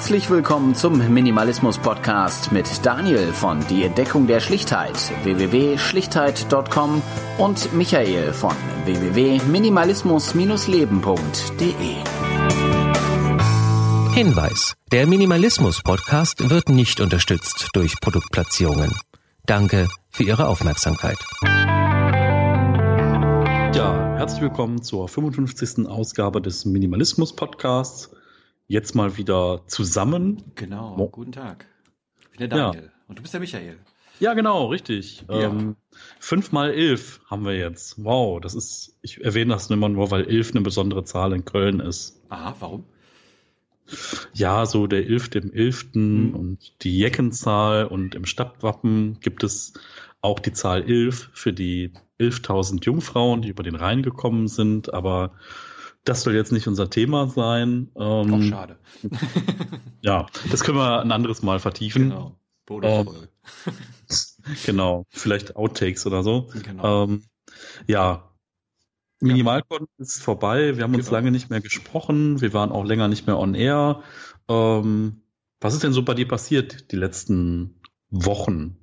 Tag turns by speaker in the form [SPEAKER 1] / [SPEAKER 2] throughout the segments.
[SPEAKER 1] Herzlich willkommen zum Minimalismus Podcast mit Daniel von Die Entdeckung der Schlichtheit www.schlichtheit.com und Michael von www.minimalismus-leben.de.
[SPEAKER 2] Hinweis: Der Minimalismus Podcast wird nicht unterstützt durch Produktplatzierungen. Danke für Ihre Aufmerksamkeit.
[SPEAKER 3] Ja, herzlich willkommen zur 55. Ausgabe des Minimalismus Podcasts jetzt mal wieder zusammen.
[SPEAKER 4] Genau, Mo guten Tag. Ich bin der Daniel ja. und du bist der Michael.
[SPEAKER 3] Ja, genau, richtig. Ja. Ähm, fünf mal elf haben wir jetzt. Wow, das ist, ich erwähne das immer nur, weil elf eine besondere Zahl in Köln ist.
[SPEAKER 4] Aha, warum?
[SPEAKER 3] Ja, so der elfte im elften mhm. und die Jeckenzahl und im Stadtwappen gibt es auch die Zahl elf für die 11.000 Jungfrauen, die über den Rhein gekommen sind, aber das soll jetzt nicht unser Thema sein.
[SPEAKER 4] Ähm, Auch schade.
[SPEAKER 3] ja, das können wir ein anderes Mal vertiefen. Genau. Ähm, genau, vielleicht Outtakes oder so. Genau. Ähm, ja, Minimalcon ja. ist vorbei. Wir haben uns genau. lange nicht mehr gesprochen. Wir waren auch länger nicht mehr on air. Ähm, was ist denn so bei dir passiert die letzten Wochen?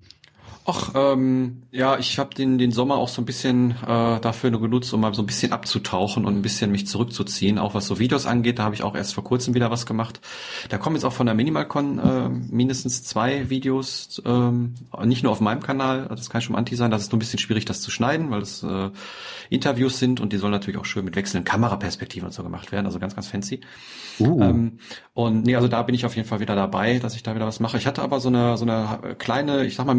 [SPEAKER 4] Ach, ähm, ja, ich habe den, den Sommer auch so ein bisschen äh, dafür nur genutzt, um mal so ein bisschen abzutauchen und ein bisschen mich zurückzuziehen. Auch was so Videos angeht, da habe ich auch erst vor kurzem wieder was gemacht. Da kommen jetzt auch von der Minimalcon äh, mindestens zwei Videos, ähm, nicht nur auf meinem Kanal, das kann schon Anti sein, das ist nur ein bisschen schwierig, das zu schneiden, weil es äh, Interviews sind und die sollen natürlich auch schön mit wechselnden Kameraperspektiven und so gemacht werden, also ganz, ganz fancy. Uh. Ähm, und nee, also da bin ich auf jeden Fall wieder dabei, dass ich da wieder was mache. Ich hatte aber so eine so eine kleine, ich sag mal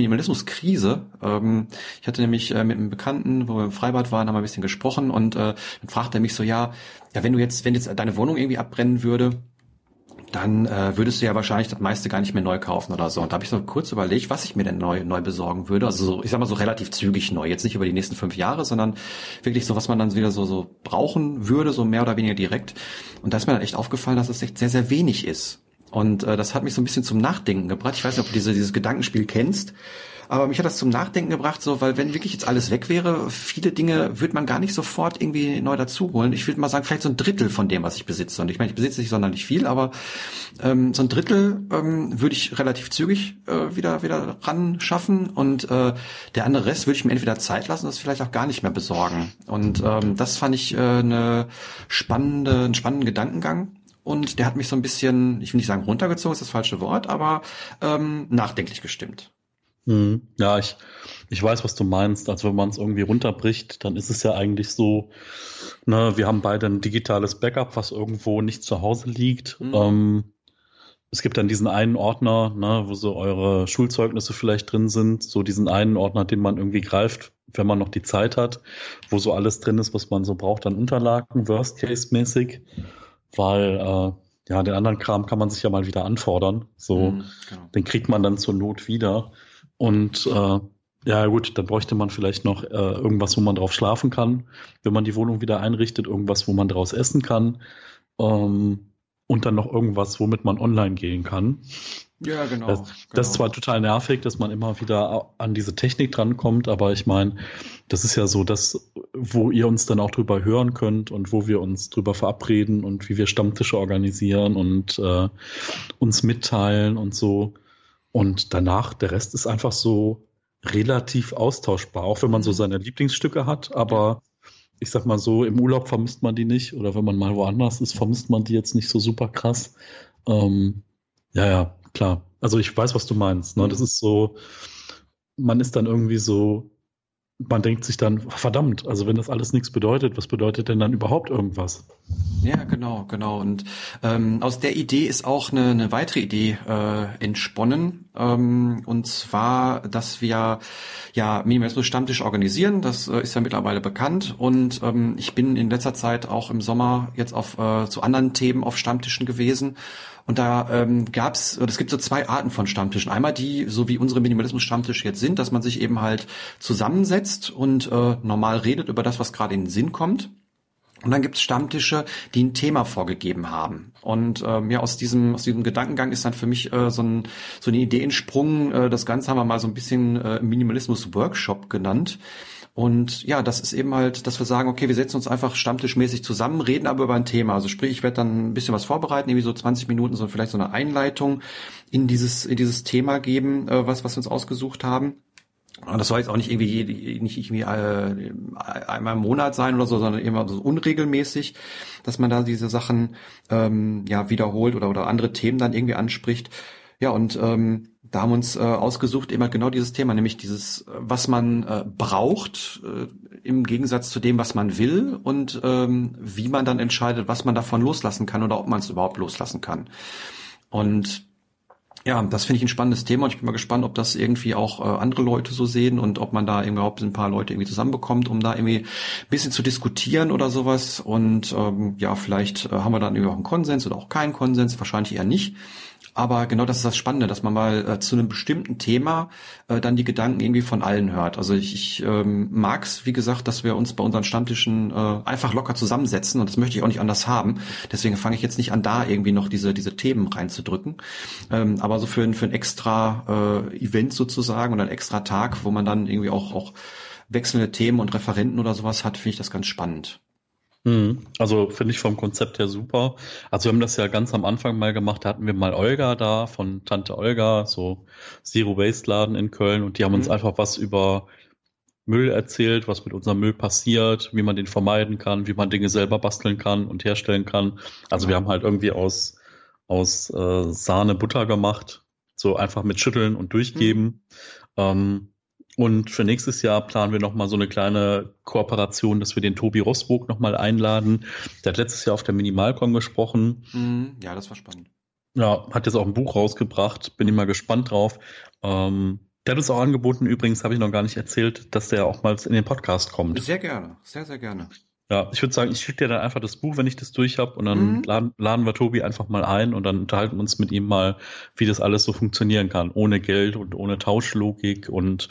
[SPEAKER 4] Minimalismus-Krise. Ähm, ich hatte nämlich äh, mit einem Bekannten, wo wir im Freibad waren, haben wir ein bisschen gesprochen und äh, dann fragte er mich so, ja, ja, wenn du jetzt, wenn jetzt deine Wohnung irgendwie abbrennen würde, dann äh, würdest du ja wahrscheinlich das meiste gar nicht mehr neu kaufen oder so. Und da habe ich so kurz überlegt, was ich mir denn neu, neu besorgen würde. Also so, ich sag mal so relativ zügig neu. Jetzt nicht über die nächsten fünf Jahre, sondern wirklich so, was man dann wieder so, so brauchen würde, so mehr oder weniger direkt. Und da ist mir dann echt aufgefallen, dass es echt sehr, sehr wenig ist. Und äh, das hat mich so ein bisschen zum Nachdenken gebracht. Ich weiß nicht, ob du diese, dieses Gedankenspiel kennst. Aber mich hat das zum Nachdenken gebracht, so, weil wenn wirklich jetzt alles weg wäre, viele Dinge würde man gar nicht sofort irgendwie neu dazu holen. Ich würde mal sagen, vielleicht so ein Drittel von dem, was ich besitze. Und ich meine, ich besitze nicht sonderlich viel, aber ähm, so ein Drittel ähm, würde ich relativ zügig äh, wieder wieder ran schaffen und äh, der andere Rest würde ich mir entweder Zeit lassen, das vielleicht auch gar nicht mehr besorgen. Und ähm, das fand ich äh, eine spannende, einen spannenden Gedankengang und der hat mich so ein bisschen, ich will nicht sagen runtergezogen, ist das falsche Wort, aber ähm, nachdenklich gestimmt.
[SPEAKER 3] Hm. Ja, ich, ich weiß, was du meinst. Also wenn man es irgendwie runterbricht, dann ist es ja eigentlich so, ne, wir haben beide ein digitales Backup, was irgendwo nicht zu Hause liegt. Mhm. Ähm, es gibt dann diesen einen Ordner, ne, wo so eure Schulzeugnisse vielleicht drin sind, so diesen einen Ordner, den man irgendwie greift, wenn man noch die Zeit hat, wo so alles drin ist, was man so braucht an Unterlagen, Worst-Case-mäßig, weil äh, ja, den anderen Kram kann man sich ja mal wieder anfordern. So, mhm, genau. den kriegt man dann zur Not wieder. Und äh, ja gut, dann bräuchte man vielleicht noch äh, irgendwas, wo man drauf schlafen kann, wenn man die Wohnung wieder einrichtet, irgendwas, wo man draus essen kann. Ähm, und dann noch irgendwas, womit man online gehen kann.
[SPEAKER 4] Ja, genau.
[SPEAKER 3] Das,
[SPEAKER 4] genau.
[SPEAKER 3] das ist zwar total nervig, dass man immer wieder an diese Technik drankommt, aber ich meine, das ist ja so das, wo ihr uns dann auch drüber hören könnt und wo wir uns drüber verabreden und wie wir Stammtische organisieren und äh, uns mitteilen und so. Und danach, der Rest ist einfach so relativ austauschbar, auch wenn man so mhm. seine Lieblingsstücke hat, aber ich sag mal so, im Urlaub vermisst man die nicht oder wenn man mal woanders ist, vermisst man die jetzt nicht so super krass. Ähm, ja, ja, klar. Also ich weiß, was du meinst. Ne? Das mhm. ist so, man ist dann irgendwie so man denkt sich dann, verdammt, also wenn das alles nichts bedeutet, was bedeutet denn dann überhaupt irgendwas?
[SPEAKER 4] Ja, genau, genau. Und ähm, aus der Idee ist auch eine, eine weitere Idee äh, entsponnen. Ähm, und zwar, dass wir ja Minimalismus Stammtisch organisieren. Das äh, ist ja mittlerweile bekannt. Und ähm, ich bin in letzter Zeit auch im Sommer jetzt auf äh, zu anderen Themen auf Stammtischen gewesen. Und da ähm, gab es, es gibt so zwei Arten von Stammtischen. Einmal die, so wie unsere Minimalismus-Stammtische jetzt sind, dass man sich eben halt zusammensetzt und äh, normal redet über das, was gerade in den Sinn kommt. Und dann gibt es Stammtische, die ein Thema vorgegeben haben. Und ähm, ja, aus diesem, aus diesem Gedankengang ist dann für mich äh, so, ein, so eine Idee entsprungen. Äh, das Ganze haben wir mal so ein bisschen äh, Minimalismus-Workshop genannt. Und ja, das ist eben halt, dass wir sagen, okay, wir setzen uns einfach stammtischmäßig zusammen, reden aber über ein Thema. Also sprich, ich werde dann ein bisschen was vorbereiten, irgendwie so 20 Minuten, so vielleicht so eine Einleitung in dieses, in dieses Thema geben, äh, was, was wir uns ausgesucht haben. Und das soll jetzt auch nicht irgendwie nicht irgendwie äh, einmal im Monat sein oder so, sondern immer so unregelmäßig, dass man da diese Sachen ähm, ja wiederholt oder oder andere Themen dann irgendwie anspricht. Ja und ähm, da haben uns äh, ausgesucht immer genau dieses Thema, nämlich dieses, was man äh, braucht äh, im Gegensatz zu dem, was man will und ähm, wie man dann entscheidet, was man davon loslassen kann oder ob man es überhaupt loslassen kann. Und ja, das finde ich ein spannendes Thema und ich bin mal gespannt, ob das irgendwie auch äh, andere Leute so sehen und ob man da überhaupt ein paar Leute irgendwie zusammenbekommt, um da irgendwie ein bisschen zu diskutieren oder sowas. Und ähm, ja, vielleicht äh, haben wir dann irgendwie auch einen Konsens oder auch keinen Konsens, wahrscheinlich eher nicht. Aber genau das ist das Spannende, dass man mal äh, zu einem bestimmten Thema äh, dann die Gedanken irgendwie von allen hört. Also ich, ich ähm, mag es, wie gesagt, dass wir uns bei unseren Stammtischen äh, einfach locker zusammensetzen und das möchte ich auch nicht anders haben. Deswegen fange ich jetzt nicht an, da irgendwie noch diese, diese Themen reinzudrücken. Ähm, aber so für, ein für ein extra äh, Event sozusagen oder ein extra Tag, wo man dann irgendwie auch, auch wechselnde Themen und Referenten oder sowas hat, finde ich das ganz spannend.
[SPEAKER 3] Mhm. Also finde ich vom Konzept her super. Also wir haben das ja ganz am Anfang mal gemacht, da hatten wir mal Olga da von Tante Olga, so Zero Waste Laden in Köln und die haben mhm. uns einfach was über Müll erzählt, was mit unserem Müll passiert, wie man den vermeiden kann, wie man Dinge selber basteln kann und herstellen kann. Also genau. wir haben halt irgendwie aus, aus äh, Sahne Butter gemacht, so einfach mit Schütteln und Durchgeben. Mhm. Ähm, und für nächstes Jahr planen wir nochmal so eine kleine Kooperation, dass wir den Tobi Rosburg nochmal einladen. Der hat letztes Jahr auf der Minimalcon gesprochen.
[SPEAKER 4] Mhm. Ja, das war spannend.
[SPEAKER 3] Ja, hat jetzt auch ein Buch rausgebracht. Bin mal gespannt drauf. Ähm, der hat uns auch angeboten, übrigens habe ich noch gar nicht erzählt, dass der auch mal in den Podcast kommt.
[SPEAKER 4] Sehr gerne, sehr, sehr gerne.
[SPEAKER 3] Ja, ich würde sagen, ich schicke dir dann einfach das Buch, wenn ich das durch habe, und dann mhm. laden, laden wir Tobi einfach mal ein und dann unterhalten wir uns mit ihm mal, wie das alles so funktionieren kann, ohne Geld und ohne Tauschlogik und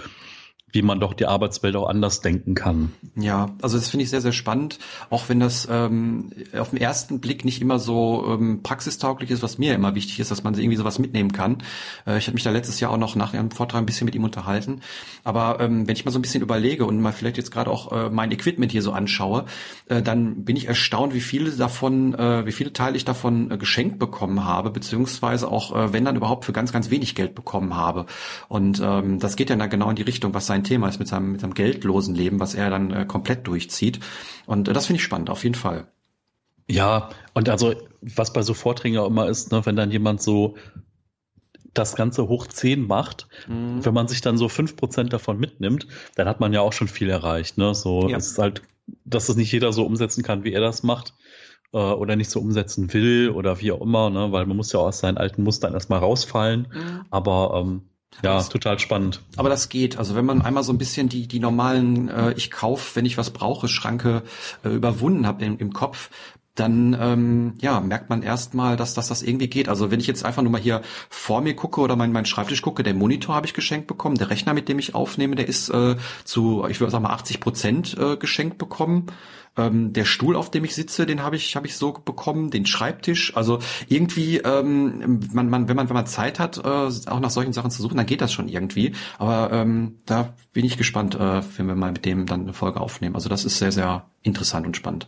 [SPEAKER 3] wie man doch die Arbeitswelt auch anders denken kann.
[SPEAKER 4] Ja, also das finde ich sehr, sehr spannend, auch wenn das ähm, auf den ersten Blick nicht immer so ähm, praxistauglich ist, was mir immer wichtig ist, dass man irgendwie sowas mitnehmen kann. Äh, ich habe mich da letztes Jahr auch noch nach einem Vortrag ein bisschen mit ihm unterhalten. Aber ähm, wenn ich mal so ein bisschen überlege und mal vielleicht jetzt gerade auch äh, mein Equipment hier so anschaue, äh, dann bin ich erstaunt, wie viele davon, äh, wie viele Teile ich davon äh, geschenkt bekommen habe, beziehungsweise auch, äh, wenn dann überhaupt für ganz, ganz wenig Geld bekommen habe. Und ähm, das geht ja dann genau in die Richtung, was sein Thema ist mit seinem, mit seinem geldlosen Leben, was er dann äh, komplett durchzieht. Und äh, das finde ich spannend, auf jeden Fall.
[SPEAKER 3] Ja, und also, was bei so Vorträgen auch immer ist, ne, wenn dann jemand so das Ganze hoch 10 macht, mhm. wenn man sich dann so 5% davon mitnimmt, dann hat man ja auch schon viel erreicht. Ne? So, ja. es ist halt, dass es nicht jeder so umsetzen kann, wie er das macht äh, oder nicht so umsetzen will oder wie auch immer, ne? weil man muss ja aus seinen alten Mustern erstmal rausfallen. Mhm. Aber ähm, ja, das, total spannend.
[SPEAKER 4] Aber das geht. Also wenn man einmal so ein bisschen die die normalen äh, ich kauf, wenn ich was brauche, Schranke äh, überwunden habe im, im Kopf, dann ähm, ja, merkt man erstmal, dass, dass das irgendwie geht. Also wenn ich jetzt einfach nur mal hier vor mir gucke oder meinen mein Schreibtisch gucke, der Monitor habe ich geschenkt bekommen, der Rechner, mit dem ich aufnehme, der ist äh, zu, ich würde sagen mal 80 Prozent äh, geschenkt bekommen. Ähm, der Stuhl, auf dem ich sitze, den habe ich, habe ich so bekommen, den Schreibtisch. Also irgendwie, ähm, man, man, wenn man, wenn man Zeit hat, äh, auch nach solchen Sachen zu suchen, dann geht das schon irgendwie. Aber ähm, da bin ich gespannt, äh, wenn wir mal mit dem dann eine Folge aufnehmen. Also das ist sehr, sehr interessant und spannend.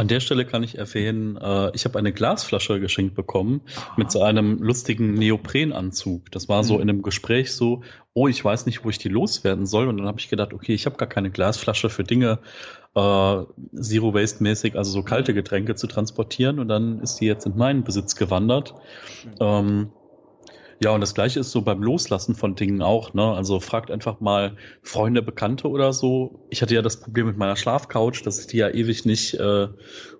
[SPEAKER 3] An der Stelle kann ich erwähnen, äh, ich habe eine Glasflasche geschenkt bekommen Aha. mit so einem lustigen Neoprenanzug. Das war so mhm. in einem Gespräch so, oh, ich weiß nicht, wo ich die loswerden soll. Und dann habe ich gedacht, okay, ich habe gar keine Glasflasche für Dinge äh, Zero Waste mäßig, also so kalte Getränke zu transportieren. Und dann ist die jetzt in meinen Besitz gewandert. Mhm. Ähm, ja, und das gleiche ist so beim Loslassen von Dingen auch, ne? Also fragt einfach mal Freunde, Bekannte oder so. Ich hatte ja das Problem mit meiner Schlafcouch, dass ich die ja ewig nicht äh,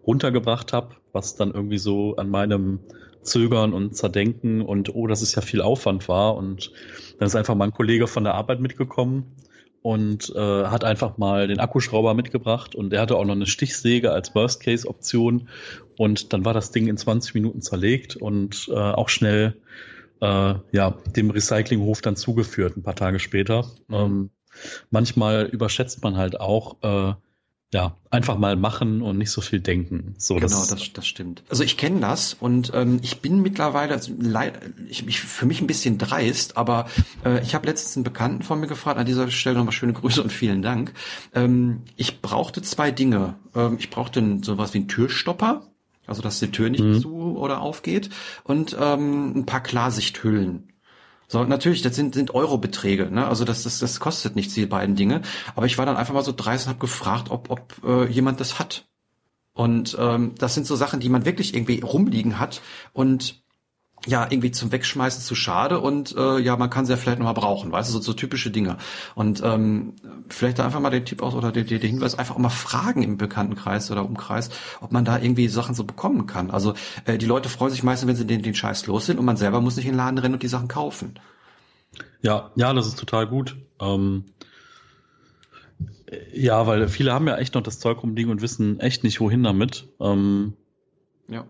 [SPEAKER 3] runtergebracht habe, was dann irgendwie so an meinem Zögern und Zerdenken und oh, das ist ja viel Aufwand war. Und dann ist einfach mal ein Kollege von der Arbeit mitgekommen und äh, hat einfach mal den Akkuschrauber mitgebracht und er hatte auch noch eine Stichsäge als Worst-Case-Option und dann war das Ding in 20 Minuten zerlegt und äh, auch schnell äh, ja, dem Recyclinghof dann zugeführt, ein paar Tage später. Mhm. Ähm, manchmal überschätzt man halt auch, äh, ja, einfach mal machen und nicht so viel denken. So,
[SPEAKER 4] genau, das, das, das stimmt. Also ich kenne das und ähm, ich bin mittlerweile, also, ich, ich, für mich ein bisschen dreist, aber äh, ich habe letztens einen Bekannten von mir gefragt, an dieser Stelle nochmal schöne Grüße und vielen Dank. Ähm, ich brauchte zwei Dinge. Ähm, ich brauchte sowas wie einen Türstopper, also dass die Tür nicht mhm. zu oder aufgeht, und ähm, ein paar Klarsichthüllen. So, natürlich, das sind, sind Eurobeträge, ne? Also das, das, das kostet nichts, die beiden Dinge. Aber ich war dann einfach mal so dreist und habe gefragt, ob, ob äh, jemand das hat. Und ähm, das sind so Sachen, die man wirklich irgendwie rumliegen hat und ja, irgendwie zum Wegschmeißen zu schade und äh, ja, man kann sie ja vielleicht nochmal brauchen, weißt du, so, so typische Dinge. Und ähm, vielleicht da einfach mal den Tipp aus oder den, den Hinweis, einfach auch mal fragen im Bekanntenkreis oder Umkreis, ob man da irgendwie Sachen so bekommen kann. Also äh, die Leute freuen sich meistens, wenn sie den, den Scheiß los sind und man selber muss nicht in den Laden rennen und die Sachen kaufen.
[SPEAKER 3] Ja, ja, das ist total gut. Ähm, ja, weil viele haben ja echt noch das Zeug rumliegen und wissen echt nicht, wohin damit. Ähm, ja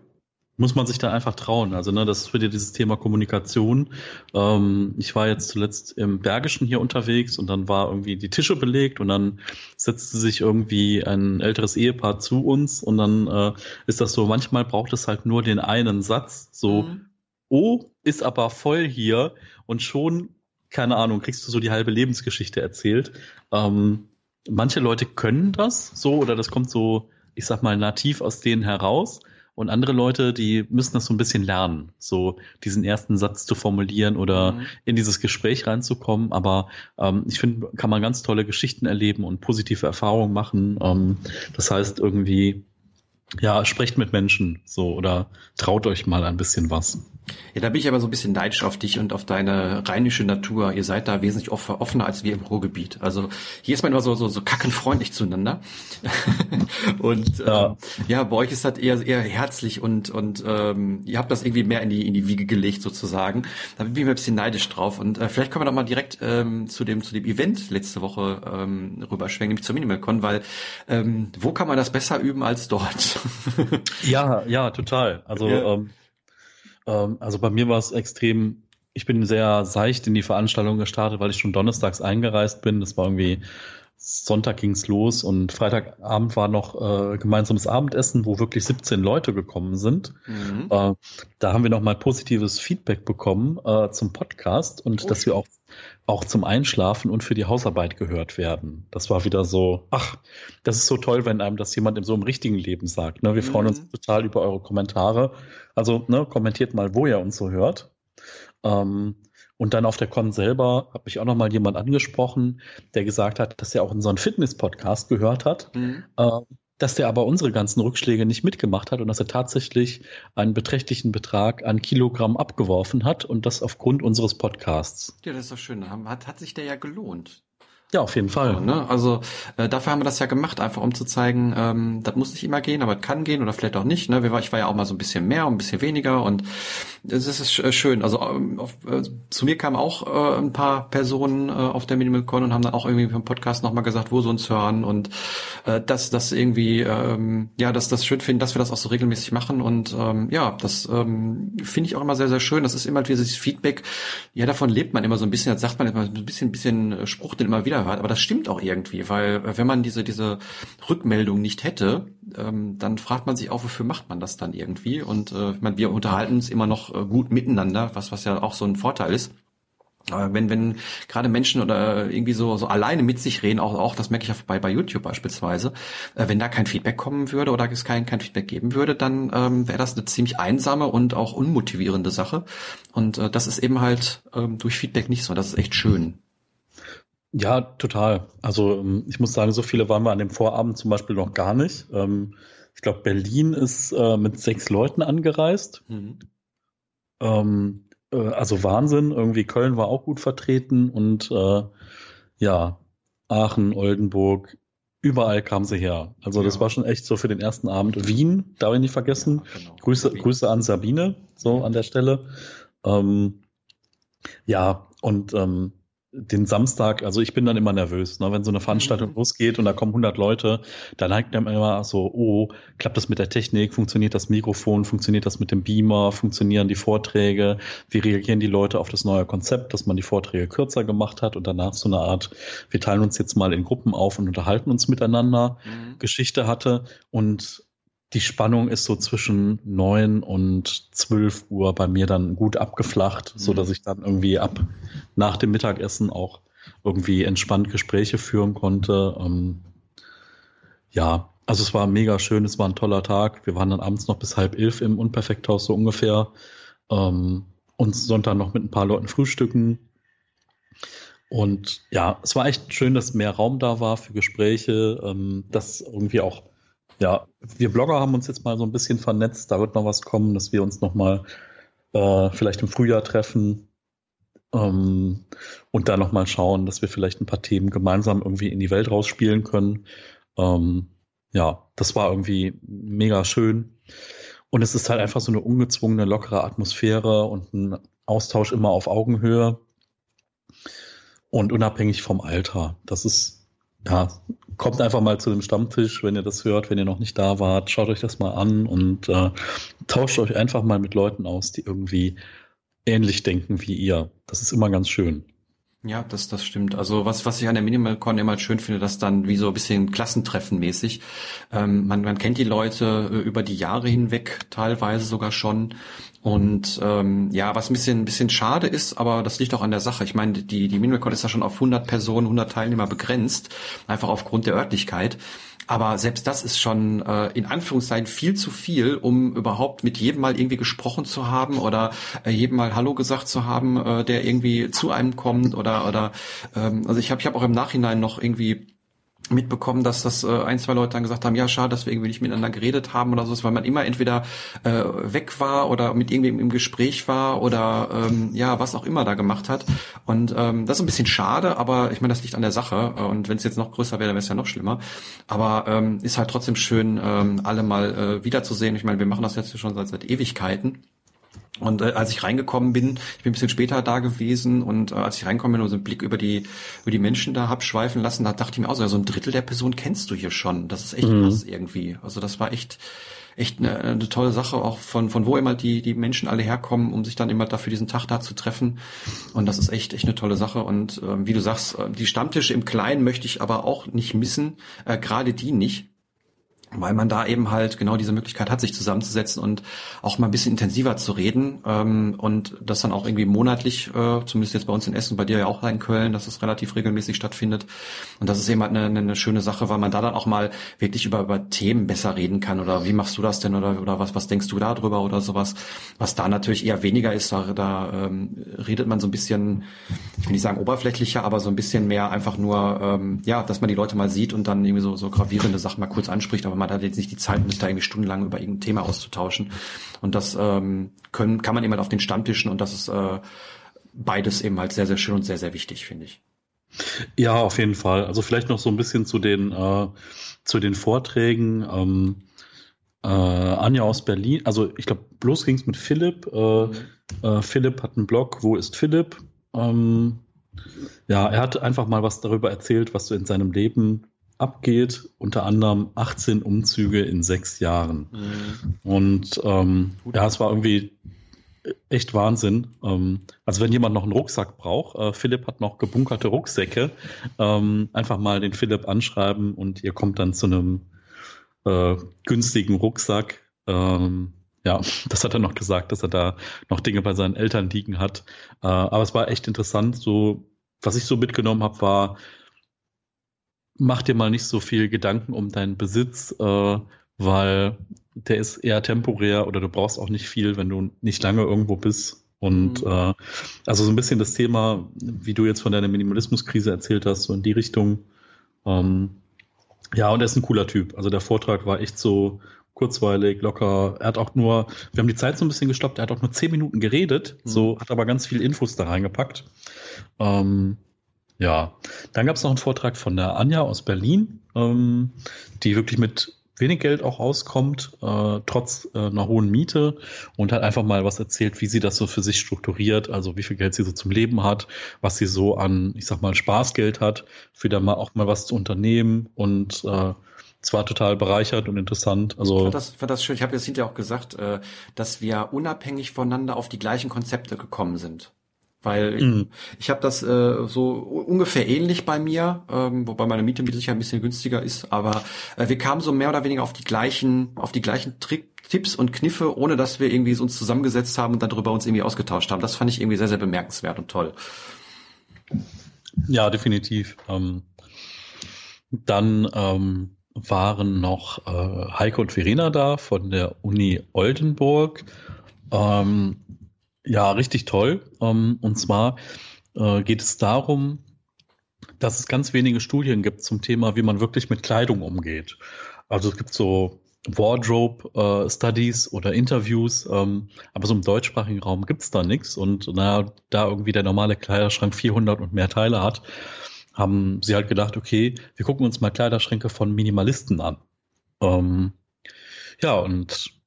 [SPEAKER 3] muss man sich da einfach trauen. Also, ne, das ist wieder dieses Thema Kommunikation. Ähm, ich war jetzt zuletzt im Bergischen hier unterwegs und dann war irgendwie die Tische belegt und dann setzte sich irgendwie ein älteres Ehepaar zu uns und dann äh, ist das so, manchmal braucht es halt nur den einen Satz, so, mhm. oh, ist aber voll hier und schon, keine Ahnung, kriegst du so die halbe Lebensgeschichte erzählt. Ähm, manche Leute können das so oder das kommt so, ich sag mal, nativ aus denen heraus. Und andere Leute, die müssen das so ein bisschen lernen, so diesen ersten Satz zu formulieren oder mhm. in dieses Gespräch reinzukommen. Aber ähm, ich finde, kann man ganz tolle Geschichten erleben und positive Erfahrungen machen. Ähm, das heißt irgendwie, ja, sprecht mit Menschen so oder traut euch mal ein bisschen was.
[SPEAKER 4] Ja, da bin ich aber so ein bisschen neidisch auf dich und auf deine rheinische Natur. Ihr seid da wesentlich offener als wir im Ruhrgebiet. Also hier ist man immer so, so, so kackenfreundlich zueinander. und ja. Äh, ja, bei euch ist das eher, eher herzlich und, und ähm, ihr habt das irgendwie mehr in die, in die Wiege gelegt sozusagen. Da bin ich mir ein bisschen neidisch drauf. Und äh, vielleicht können wir doch mal direkt ähm, zu, dem, zu dem Event letzte Woche ähm, rüberschwenken, nämlich zur MinimalCon, weil ähm, wo kann man das besser üben als dort?
[SPEAKER 3] Ja, ja, total. Also ja. Ähm, ähm, also bei mir war es extrem, ich bin sehr seicht in die Veranstaltung gestartet, weil ich schon donnerstags eingereist bin. Das war irgendwie Sonntag ging's los und Freitagabend war noch äh, gemeinsames Abendessen, wo wirklich 17 Leute gekommen sind. Mhm. Äh, da haben wir noch mal positives Feedback bekommen äh, zum Podcast und oh. dass wir auch auch zum Einschlafen und für die Hausarbeit gehört werden. Das war wieder so, ach, das ist so toll, wenn einem das jemand in so einem richtigen Leben sagt. Ne? Wir freuen mhm. uns total über eure Kommentare. Also ne, kommentiert mal, wo ihr uns so hört. Ähm, und dann auf der Con selber habe ich auch noch mal jemand angesprochen, der gesagt hat, dass er auch unseren Fitness-Podcast gehört hat, mhm. äh, dass der aber unsere ganzen Rückschläge nicht mitgemacht hat und dass er tatsächlich einen beträchtlichen Betrag an Kilogramm abgeworfen hat und das aufgrund unseres Podcasts.
[SPEAKER 4] Ja, das ist doch schön. Hat, hat sich der ja gelohnt.
[SPEAKER 3] Ja, auf jeden Fall.
[SPEAKER 4] So, ne? Also äh, dafür haben wir das ja gemacht, einfach um zu zeigen, ähm, das muss nicht immer gehen, aber es kann gehen oder vielleicht auch nicht. Ne? Ich war ja auch mal so ein bisschen mehr und ein bisschen weniger und es ist äh, schön. Also ähm, auf, äh, zu mir kamen auch äh, ein paar Personen äh, auf der MinimalCon und haben dann auch irgendwie im Podcast nochmal gesagt, wo sie uns hören und äh, dass das irgendwie, ähm, ja, dass das schön finden, dass wir das auch so regelmäßig machen und ähm, ja, das ähm, finde ich auch immer sehr, sehr schön. Das ist immer dieses Feedback, ja, davon lebt man immer so ein bisschen, das sagt man immer so ein bisschen, ein bisschen Spruch den immer wieder hört. Aber das stimmt auch irgendwie, weil äh, wenn man diese, diese Rückmeldung nicht hätte, ähm, dann fragt man sich auch, wofür macht man das dann irgendwie? Und äh, ich wir unterhalten uns immer noch äh, gut miteinander, was, was ja auch so ein Vorteil ist. Wenn, wenn gerade Menschen oder irgendwie so, so alleine mit sich reden, auch, auch das merke ich bei, bei YouTube beispielsweise, äh, wenn da kein Feedback kommen würde oder es kein, kein Feedback geben würde, dann ähm, wäre das eine ziemlich einsame und auch unmotivierende Sache. Und äh, das ist eben halt ähm, durch Feedback nicht so. Das ist echt schön.
[SPEAKER 3] Ja, total. Also ähm, ich muss sagen, so viele waren wir an dem Vorabend zum Beispiel noch gar nicht. Ähm, ich glaube, Berlin ist äh, mit sechs Leuten angereist. Mhm. Ähm, äh, also Wahnsinn. Irgendwie Köln war auch gut vertreten und äh, ja, Aachen, Oldenburg, überall kamen sie her. Also ja. das war schon echt so für den ersten Abend. Wien, darf ich nicht vergessen. Ja, genau. Grüße, Grüße an Sabine, so an der Stelle. Ähm, ja, und ähm, den Samstag, also ich bin dann immer nervös, ne? wenn so eine Veranstaltung mhm. losgeht und da kommen 100 Leute, da neigt man immer so, oh, klappt das mit der Technik, funktioniert das Mikrofon, funktioniert das mit dem Beamer, funktionieren die Vorträge, wie reagieren die Leute auf das neue Konzept, dass man die Vorträge kürzer gemacht hat und danach so eine Art, wir teilen uns jetzt mal in Gruppen auf und unterhalten uns miteinander, mhm. Geschichte hatte und die Spannung ist so zwischen neun und zwölf Uhr bei mir dann gut abgeflacht, mhm. so dass ich dann irgendwie ab nach dem Mittagessen auch irgendwie entspannt Gespräche führen konnte. Ähm, ja, also es war mega schön, es war ein toller Tag. Wir waren dann abends noch bis halb elf im Unperfekthaus so ungefähr. Ähm, und Sonntag noch mit ein paar Leuten frühstücken. Und ja, es war echt schön, dass mehr Raum da war für Gespräche, ähm, dass irgendwie auch ja, wir Blogger haben uns jetzt mal so ein bisschen vernetzt. Da wird noch was kommen, dass wir uns noch mal äh, vielleicht im Frühjahr treffen ähm, und da noch mal schauen, dass wir vielleicht ein paar Themen gemeinsam irgendwie in die Welt rausspielen können. Ähm, ja, das war irgendwie mega schön. Und es ist halt einfach so eine ungezwungene, lockere Atmosphäre und ein Austausch immer auf Augenhöhe und unabhängig vom Alter. Das ist ja kommt einfach mal zu dem Stammtisch, wenn ihr das hört, wenn ihr noch nicht da wart, schaut euch das mal an und äh, tauscht euch einfach mal mit Leuten aus, die irgendwie ähnlich denken wie ihr. Das ist immer ganz schön.
[SPEAKER 4] Ja, das, das stimmt. Also was, was ich an der MinimalCon immer schön finde, dass dann wie so ein bisschen Klassentreffen mäßig. Ähm, man, man kennt die Leute äh, über die Jahre hinweg, teilweise sogar schon. Und ähm, ja, was ein bisschen, ein bisschen schade ist, aber das liegt auch an der Sache. Ich meine, die, die MinimalCon ist ja schon auf 100 Personen, 100 Teilnehmer begrenzt, einfach aufgrund der Örtlichkeit. Aber selbst das ist schon äh, in Anführungszeichen viel zu viel, um überhaupt mit jedem mal irgendwie gesprochen zu haben oder äh, jedem mal Hallo gesagt zu haben, äh, der irgendwie zu einem kommt oder oder ähm, also ich habe ich hab auch im Nachhinein noch irgendwie mitbekommen, dass das äh, ein, zwei Leute dann gesagt haben, ja, schade, dass wir irgendwie nicht miteinander geredet haben oder so, weil man immer entweder äh, weg war oder mit irgendwem im Gespräch war oder ähm, ja, was auch immer da gemacht hat. Und ähm, das ist ein bisschen schade, aber ich meine, das liegt an der Sache. Und wenn es jetzt noch größer wäre, dann wäre es ja noch schlimmer. Aber ähm, ist halt trotzdem schön, ähm, alle mal äh, wiederzusehen. Ich meine, wir machen das jetzt schon seit, seit Ewigkeiten. Und äh, als ich reingekommen bin, ich bin ein bisschen später da gewesen und äh, als ich reingekommen bin und so einen Blick über die über die Menschen da hab schweifen lassen, da dachte ich mir auch so, so ein Drittel der Person kennst du hier schon. Das ist echt mhm. krass irgendwie. Also das war echt echt eine, eine tolle Sache, auch von, von wo immer die, die Menschen alle herkommen, um sich dann immer dafür diesen Tag da zu treffen. Und das ist echt, echt eine tolle Sache. Und äh, wie du sagst, äh, die Stammtische im Kleinen möchte ich aber auch nicht missen, äh, gerade die nicht weil man da eben halt genau diese Möglichkeit hat, sich zusammenzusetzen und auch mal ein bisschen intensiver zu reden ähm, und das dann auch irgendwie monatlich, äh, zumindest jetzt bei uns in Essen, bei dir ja auch in Köln, dass es relativ regelmäßig stattfindet. Und das ist eben halt eine, eine schöne Sache, weil man da dann auch mal wirklich über, über Themen besser reden kann. Oder wie machst du das denn? Oder, oder was, was denkst du da drüber oder sowas, was da natürlich eher weniger ist, da, da ähm, redet man so ein bisschen, ich will nicht sagen oberflächlicher, aber so ein bisschen mehr einfach nur, ähm, ja, dass man die Leute mal sieht und dann irgendwie so, so gravierende Sachen mal kurz anspricht, aber man hat jetzt nicht die Zeit, sich da irgendwie stundenlang über irgendein Thema auszutauschen. Und das ähm, können, kann man eben halt auf den Stammtischen und das ist äh, beides eben halt sehr, sehr schön und sehr, sehr wichtig, finde ich.
[SPEAKER 3] Ja, auf jeden Fall. Also vielleicht noch so ein bisschen zu den, äh, zu den Vorträgen. Ähm, äh, Anja aus Berlin, also ich glaube, bloß ging es mit Philipp. Äh, äh, Philipp hat einen Blog, wo ist Philipp? Ähm, ja, er hat einfach mal was darüber erzählt, was so in seinem Leben abgeht, unter anderem 18 Umzüge in sechs Jahren. Mhm. Und ähm, ja, es war irgendwie echt Wahnsinn. Ähm, also wenn jemand noch einen Rucksack braucht, äh, Philipp hat noch gebunkerte Rucksäcke, ähm, einfach mal den Philipp anschreiben und ihr kommt dann zu einem äh, günstigen Rucksack. Ähm, ja, das hat er noch gesagt, dass er da noch Dinge bei seinen Eltern liegen hat. Äh, aber es war echt interessant. So, was ich so mitgenommen habe, war, mach dir mal nicht so viel Gedanken um deinen Besitz, äh, weil der ist eher temporär oder du brauchst auch nicht viel, wenn du nicht lange irgendwo bist. Und mhm. äh, also so ein bisschen das Thema, wie du jetzt von deiner Minimalismuskrise erzählt hast, so in die Richtung. Ähm, ja, und er ist ein cooler Typ. Also der Vortrag war echt so kurzweilig, locker. Er hat auch nur, wir haben die Zeit so ein bisschen gestoppt, er hat auch nur zehn Minuten geredet, mhm. so hat aber ganz viel Infos da reingepackt. Ähm, ja, dann gab es noch einen Vortrag von der Anja aus Berlin, ähm, die wirklich mit wenig Geld auch auskommt, äh, trotz äh, einer hohen Miete und hat einfach mal was erzählt, wie sie das so für sich strukturiert, also wie viel Geld sie so zum Leben hat, was sie so an, ich sag mal, Spaßgeld hat, für da mal auch mal was zu unternehmen und äh, zwar total bereichert und interessant. Also
[SPEAKER 4] ich fand das, fand das schön. Ich habe jetzt hinterher auch gesagt, äh, dass wir unabhängig voneinander auf die gleichen Konzepte gekommen sind. Weil ich, mhm. ich habe das äh, so ungefähr ähnlich bei mir, ähm, wobei meine Miete mit Sicherheit ein bisschen günstiger ist, aber äh, wir kamen so mehr oder weniger auf die gleichen, auf die gleichen Trick, Tipps und Kniffe, ohne dass wir irgendwie uns zusammengesetzt haben und darüber uns irgendwie ausgetauscht haben. Das fand ich irgendwie sehr, sehr bemerkenswert und toll.
[SPEAKER 3] Ja, definitiv. Ähm, dann ähm, waren noch äh, Heike und Verena da von der Uni Oldenburg. Ähm, ja, richtig toll. Ähm, und zwar äh, geht es darum, dass es ganz wenige Studien gibt zum Thema, wie man wirklich mit Kleidung umgeht. Also es gibt so Wardrobe äh, Studies oder Interviews, ähm, aber so im deutschsprachigen Raum gibt's da nichts. Und naja, da irgendwie der normale Kleiderschrank 400 und mehr Teile hat, haben sie halt gedacht, okay, wir gucken uns mal Kleiderschränke von Minimalisten an. Ähm, ja, und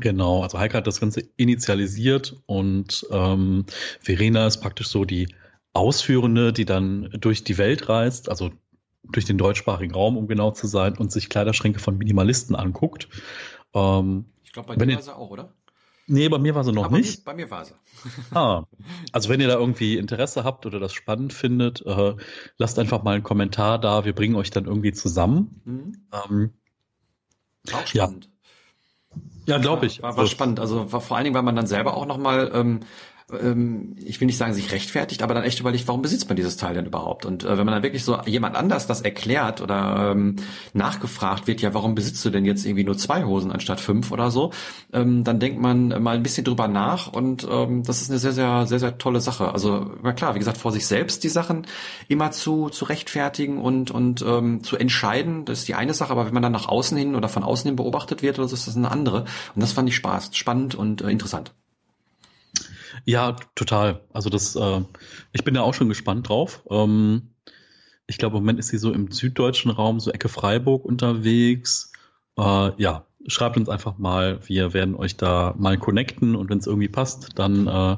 [SPEAKER 3] Genau, also Heike hat das Ganze initialisiert und ähm, Verena ist praktisch so die Ausführende, die dann durch die Welt reist, also durch den deutschsprachigen Raum, um genau zu sein, und sich Kleiderschränke von Minimalisten anguckt.
[SPEAKER 4] Ähm, ich glaube, bei dir war sie auch, oder?
[SPEAKER 3] Nee, bei mir war sie noch Aber nicht.
[SPEAKER 4] Bei mir war sie.
[SPEAKER 3] ah, also wenn ihr da irgendwie Interesse habt oder das spannend findet, äh, lasst einfach mal einen Kommentar da. Wir bringen euch dann irgendwie zusammen. Mhm. Ähm,
[SPEAKER 4] auch spannend.
[SPEAKER 3] Ja. Ja, glaube ich.
[SPEAKER 4] War, war, war spannend. Also war vor allen Dingen, weil man dann selber auch nochmal ähm, ähm, ich will nicht sagen, sich rechtfertigt, aber dann echt überlegt, warum besitzt man dieses Teil denn überhaupt? Und äh, wenn man dann wirklich so jemand anders das erklärt oder ähm, nachgefragt wird, ja, warum besitzt du denn jetzt irgendwie nur zwei Hosen anstatt fünf oder so, ähm, dann denkt man mal ein bisschen drüber nach und ähm, das ist eine sehr, sehr, sehr, sehr tolle Sache. Also, na klar, wie gesagt, vor sich selbst die Sachen immer zu, zu rechtfertigen und, und ähm, zu entscheiden, das ist die eine Sache, aber wenn man dann nach außen hin oder von außen hin beobachtet wird, oder so, ist das eine andere. Und das fand ich Spaß, spannend und äh, interessant.
[SPEAKER 3] Ja, total. Also das, äh, ich bin da auch schon gespannt drauf. Ähm, ich glaube, im Moment ist sie so im süddeutschen Raum, so Ecke Freiburg unterwegs. Äh, ja, schreibt uns einfach mal. Wir werden euch da mal connecten und wenn es irgendwie passt, dann äh,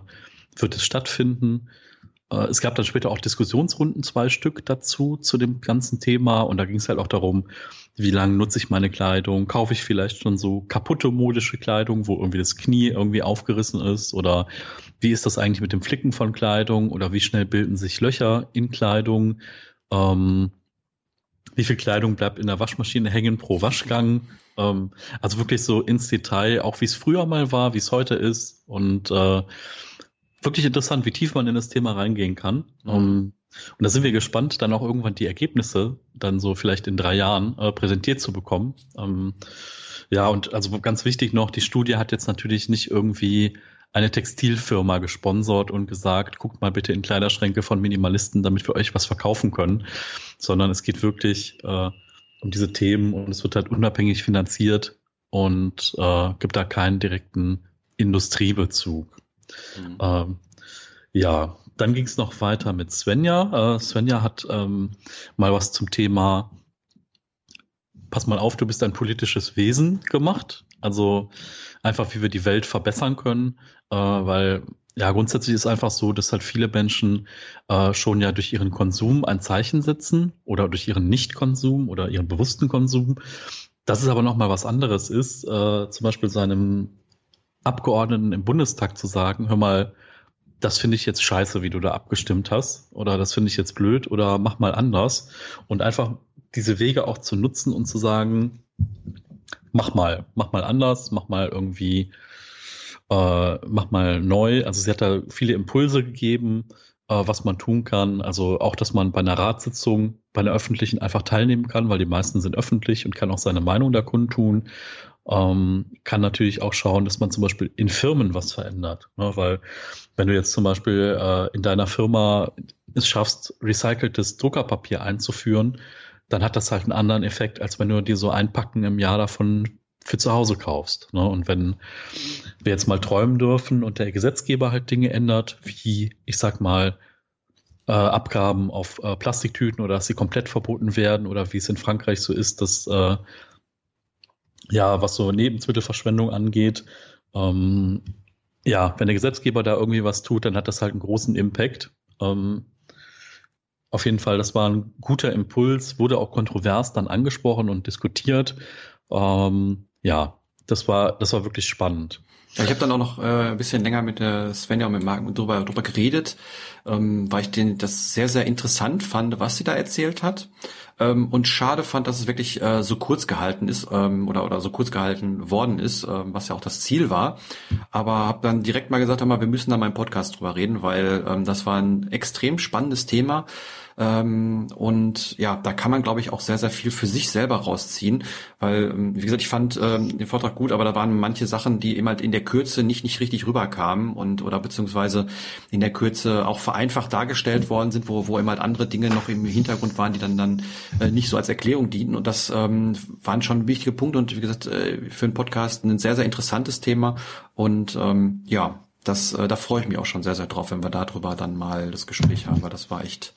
[SPEAKER 3] wird es stattfinden. Äh, es gab dann später auch Diskussionsrunden, zwei Stück dazu, zu dem ganzen Thema. Und da ging es halt auch darum, wie lange nutze ich meine Kleidung? Kaufe ich vielleicht schon so kaputte modische Kleidung, wo irgendwie das Knie irgendwie aufgerissen ist? Oder wie ist das eigentlich mit dem Flicken von Kleidung? Oder wie schnell bilden sich Löcher in Kleidung? Ähm, wie viel Kleidung bleibt in der Waschmaschine hängen pro Waschgang? Ähm, also wirklich so ins Detail, auch wie es früher mal war, wie es heute ist. Und äh, wirklich interessant, wie tief man in das Thema reingehen kann. Mhm. Um, und da sind wir gespannt, dann auch irgendwann die Ergebnisse dann so vielleicht in drei Jahren äh, präsentiert zu bekommen. Ähm, ja, und also ganz wichtig noch, die Studie hat jetzt natürlich nicht irgendwie eine Textilfirma gesponsert und gesagt, guckt mal bitte in Kleiderschränke von Minimalisten, damit wir euch was verkaufen können, sondern es geht wirklich äh, um diese Themen und es wird halt unabhängig finanziert und äh, gibt da keinen direkten Industriebezug. Mhm. Ähm, ja, dann ging es noch weiter mit Svenja. Äh, Svenja hat ähm, mal was zum Thema Pass mal auf, du bist ein politisches Wesen gemacht. Also einfach, wie wir die Welt verbessern können, äh, weil ja, grundsätzlich ist einfach so, dass halt viele Menschen äh, schon ja durch ihren Konsum ein Zeichen setzen oder durch ihren Nichtkonsum oder ihren bewussten Konsum. Dass es aber nochmal was anderes ist, äh, zum Beispiel seinem Abgeordneten im Bundestag zu sagen, hör mal, das finde ich jetzt scheiße, wie du da abgestimmt hast, oder das finde ich jetzt blöd, oder mach mal anders. Und einfach diese Wege auch zu nutzen und zu sagen, mach mal, mach mal anders, mach mal irgendwie, äh, mach mal neu. Also sie hat da viele Impulse gegeben, äh, was man tun kann. Also auch, dass man bei einer Ratssitzung, bei einer öffentlichen einfach teilnehmen kann, weil die meisten sind öffentlich und kann auch seine Meinung da kundtun ähm, kann natürlich auch schauen, dass man zum Beispiel in Firmen was verändert. Ne? Weil wenn du jetzt zum Beispiel äh, in deiner Firma es schaffst, recyceltes Druckerpapier einzuführen, dann hat das halt einen anderen Effekt, als wenn du dir so ein Packen im Jahr davon für zu Hause kaufst. Ne? Und wenn wir jetzt mal träumen dürfen und der Gesetzgeber halt Dinge ändert, wie, ich sag mal, äh, Abgaben auf äh, Plastiktüten oder dass sie komplett verboten werden oder wie es in Frankreich so ist, dass äh, ja, was so Lebensmittelverschwendung angeht, ähm, ja, wenn der Gesetzgeber da irgendwie was tut, dann hat das halt einen großen Impact. Ähm, auf jeden Fall, das war ein guter Impuls, wurde auch kontrovers dann angesprochen und diskutiert. Ähm, ja, das war, das war wirklich spannend.
[SPEAKER 4] Ja, ich habe dann auch noch äh, ein bisschen länger mit der Svenja und mit Marc drüber, drüber geredet, ähm, weil ich den, das sehr, sehr interessant fand, was sie da erzählt hat. Ähm, und schade fand, dass es wirklich äh, so kurz gehalten ist ähm, oder, oder so kurz gehalten worden ist, ähm, was ja auch das Ziel war. Aber habe dann direkt mal gesagt, wir müssen da mal im Podcast drüber reden, weil ähm, das war ein extrem spannendes Thema. Ähm, und ja, da kann man, glaube ich, auch sehr, sehr viel für sich selber rausziehen. Weil, ähm, wie gesagt, ich fand ähm, den Vortrag gut, aber da waren manche Sachen, die eben halt in der Kürze nicht, nicht richtig rüberkamen und oder beziehungsweise in der Kürze auch vereinfacht dargestellt worden sind, wo, wo eben halt andere Dinge noch im Hintergrund waren, die dann dann äh, nicht so als Erklärung dienten. Und das ähm, waren schon wichtige Punkte und wie gesagt, äh, für einen Podcast ein sehr, sehr interessantes Thema. Und ähm, ja, das, äh, da freue ich mich auch schon sehr, sehr drauf, wenn wir darüber dann mal das Gespräch haben, weil das war echt,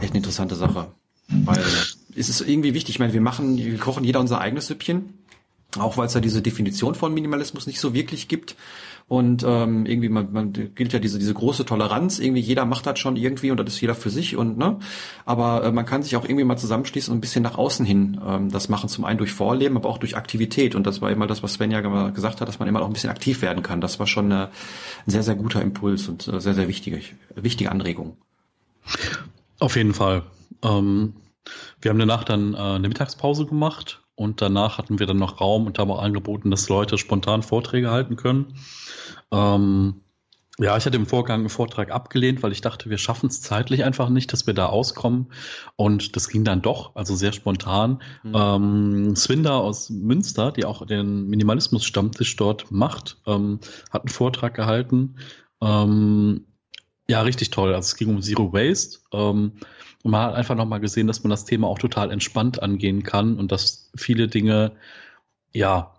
[SPEAKER 4] echt eine interessante Sache. Weil es ist irgendwie wichtig, ich meine, wir machen, wir kochen jeder unser eigenes Süppchen, auch weil es ja diese Definition von Minimalismus nicht so wirklich gibt. Und ähm, irgendwie, man, man gilt ja diese, diese große Toleranz, irgendwie jeder macht das schon irgendwie und das ist jeder für sich und ne. Aber äh, man kann sich auch irgendwie mal zusammenschließen und ein bisschen nach außen hin ähm, das machen, zum einen durch Vorleben, aber auch durch Aktivität. Und das war immer das, was Sven ja gesagt hat, dass man immer auch ein bisschen aktiv werden kann. Das war schon eine, ein sehr, sehr guter Impuls und äh, sehr, sehr wichtige, wichtige Anregung.
[SPEAKER 3] Auf jeden Fall. Ähm, wir haben danach dann äh, eine Mittagspause gemacht und danach hatten wir dann noch Raum und haben auch angeboten, dass Leute spontan Vorträge halten können. Ähm, ja, ich hatte im Vorgang einen Vortrag abgelehnt, weil ich dachte, wir schaffen es zeitlich einfach nicht, dass wir da auskommen. Und das ging dann doch, also sehr spontan. Mhm. Ähm, Swinder aus Münster, die auch den Minimalismus-Stammtisch dort macht, ähm, hat einen Vortrag gehalten. Ähm, ja, richtig toll. Also es ging um Zero Waste. Ähm, und man hat einfach nochmal gesehen, dass man das Thema auch total entspannt angehen kann und dass viele Dinge, ja,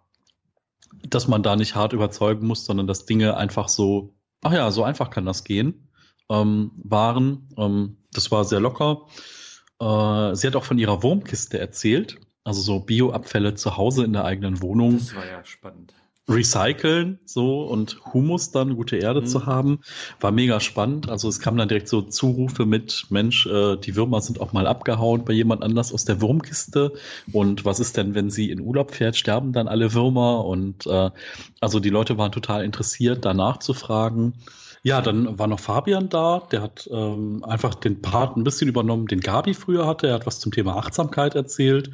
[SPEAKER 3] dass man da nicht hart überzeugen muss, sondern dass Dinge einfach so, ach ja, so einfach kann das gehen, ähm, waren. Ähm, das war sehr locker. Äh, sie hat auch von ihrer Wurmkiste erzählt, also so Bioabfälle zu Hause in der eigenen Wohnung.
[SPEAKER 4] Das war ja spannend
[SPEAKER 3] recyceln so und Humus dann, gute Erde mhm. zu haben, war mega spannend. Also es kam dann direkt so Zurufe mit, Mensch, äh, die Würmer sind auch mal abgehauen bei jemand anders aus der Wurmkiste und was ist denn, wenn sie in Urlaub fährt, sterben dann alle Würmer und äh, also die Leute waren total interessiert, danach zu fragen. Ja, dann war noch Fabian da, der hat ähm, einfach den Part ein bisschen übernommen, den Gabi früher hatte. Er hat was zum Thema Achtsamkeit erzählt,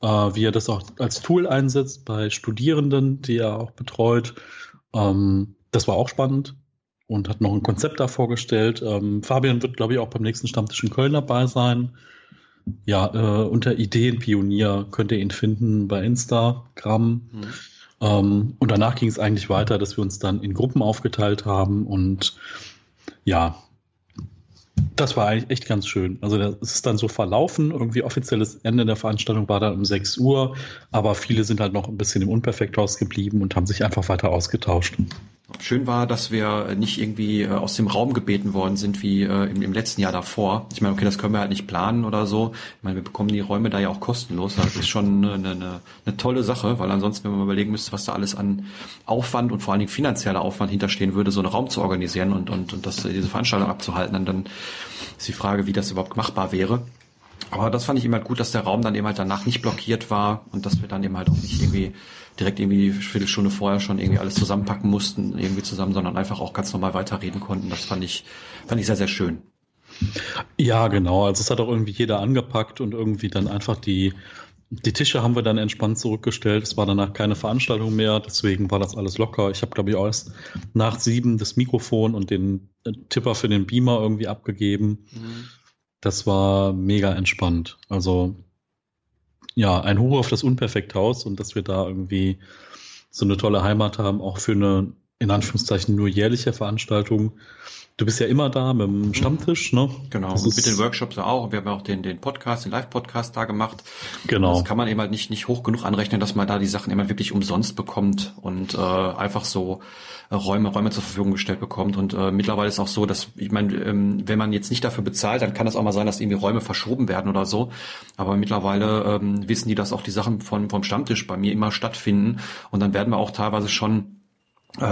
[SPEAKER 3] äh, wie er das auch als Tool einsetzt bei Studierenden, die er auch betreut. Ähm, das war auch spannend und hat noch ein Konzept da vorgestellt. Ähm, Fabian wird, glaube ich, auch beim nächsten Stammtisch in Köln dabei sein. Ja, äh, unter Ideenpionier könnt ihr ihn finden bei Instagram. Mhm. Ähm, und danach ging es eigentlich weiter, dass wir uns dann in Gruppen aufgeteilt haben und ja, das war eigentlich echt ganz schön. Also das ist dann so verlaufen. Irgendwie offizielles Ende der Veranstaltung war dann um 6 Uhr, aber viele sind halt noch ein bisschen im Unperfekthaus geblieben und haben sich einfach weiter ausgetauscht.
[SPEAKER 4] Schön war, dass wir nicht irgendwie äh, aus dem Raum gebeten worden sind wie äh, im, letzten Jahr davor. Ich meine, okay, das können wir halt nicht planen oder so. Ich meine, wir bekommen die Räume da ja auch kostenlos. Das ist schon eine, eine, eine tolle Sache, weil ansonsten, wenn man überlegen müsste, was da alles an Aufwand und vor allen Dingen finanzieller Aufwand hinterstehen würde, so einen Raum zu organisieren und, und, und das, diese Veranstaltung abzuhalten, dann, dann ist die Frage, wie das überhaupt machbar wäre. Aber das fand ich immer halt gut, dass der Raum dann eben halt danach nicht blockiert war und dass wir dann eben halt auch nicht irgendwie direkt irgendwie eine Viertelstunde vorher schon irgendwie alles zusammenpacken mussten, irgendwie zusammen, sondern einfach auch ganz normal weiterreden konnten. Das fand ich, fand ich sehr, sehr schön.
[SPEAKER 3] Ja, genau. Also es hat auch irgendwie jeder angepackt und irgendwie dann einfach die, die Tische haben wir dann entspannt zurückgestellt. Es war danach keine Veranstaltung mehr, deswegen war das alles locker. Ich habe, glaube ich, auch erst nach sieben das Mikrofon und den äh, Tipper für den Beamer irgendwie abgegeben. Mhm. Das war mega entspannt. Also ja, ein Hoch auf das Unperfekthaus und dass wir da irgendwie so eine tolle Heimat haben, auch für eine in Anführungszeichen nur jährliche Veranstaltung. Du bist ja immer da mit dem Stammtisch, ne?
[SPEAKER 4] Genau,
[SPEAKER 3] Das
[SPEAKER 4] und mit den Workshops ja auch. Wir haben ja auch den, den Podcast, den Live-Podcast da gemacht.
[SPEAKER 3] Genau.
[SPEAKER 4] Das kann man eben halt nicht, nicht hoch genug anrechnen, dass man da die Sachen immer wirklich umsonst bekommt und äh, einfach so Räume, Räume zur Verfügung gestellt bekommt. Und äh, mittlerweile ist auch so, dass, ich meine, ähm, wenn man jetzt nicht dafür bezahlt, dann kann es auch mal sein, dass irgendwie Räume verschoben werden oder so. Aber mittlerweile ähm, wissen die, dass auch die Sachen von, vom Stammtisch bei mir immer stattfinden. Und dann werden wir auch teilweise schon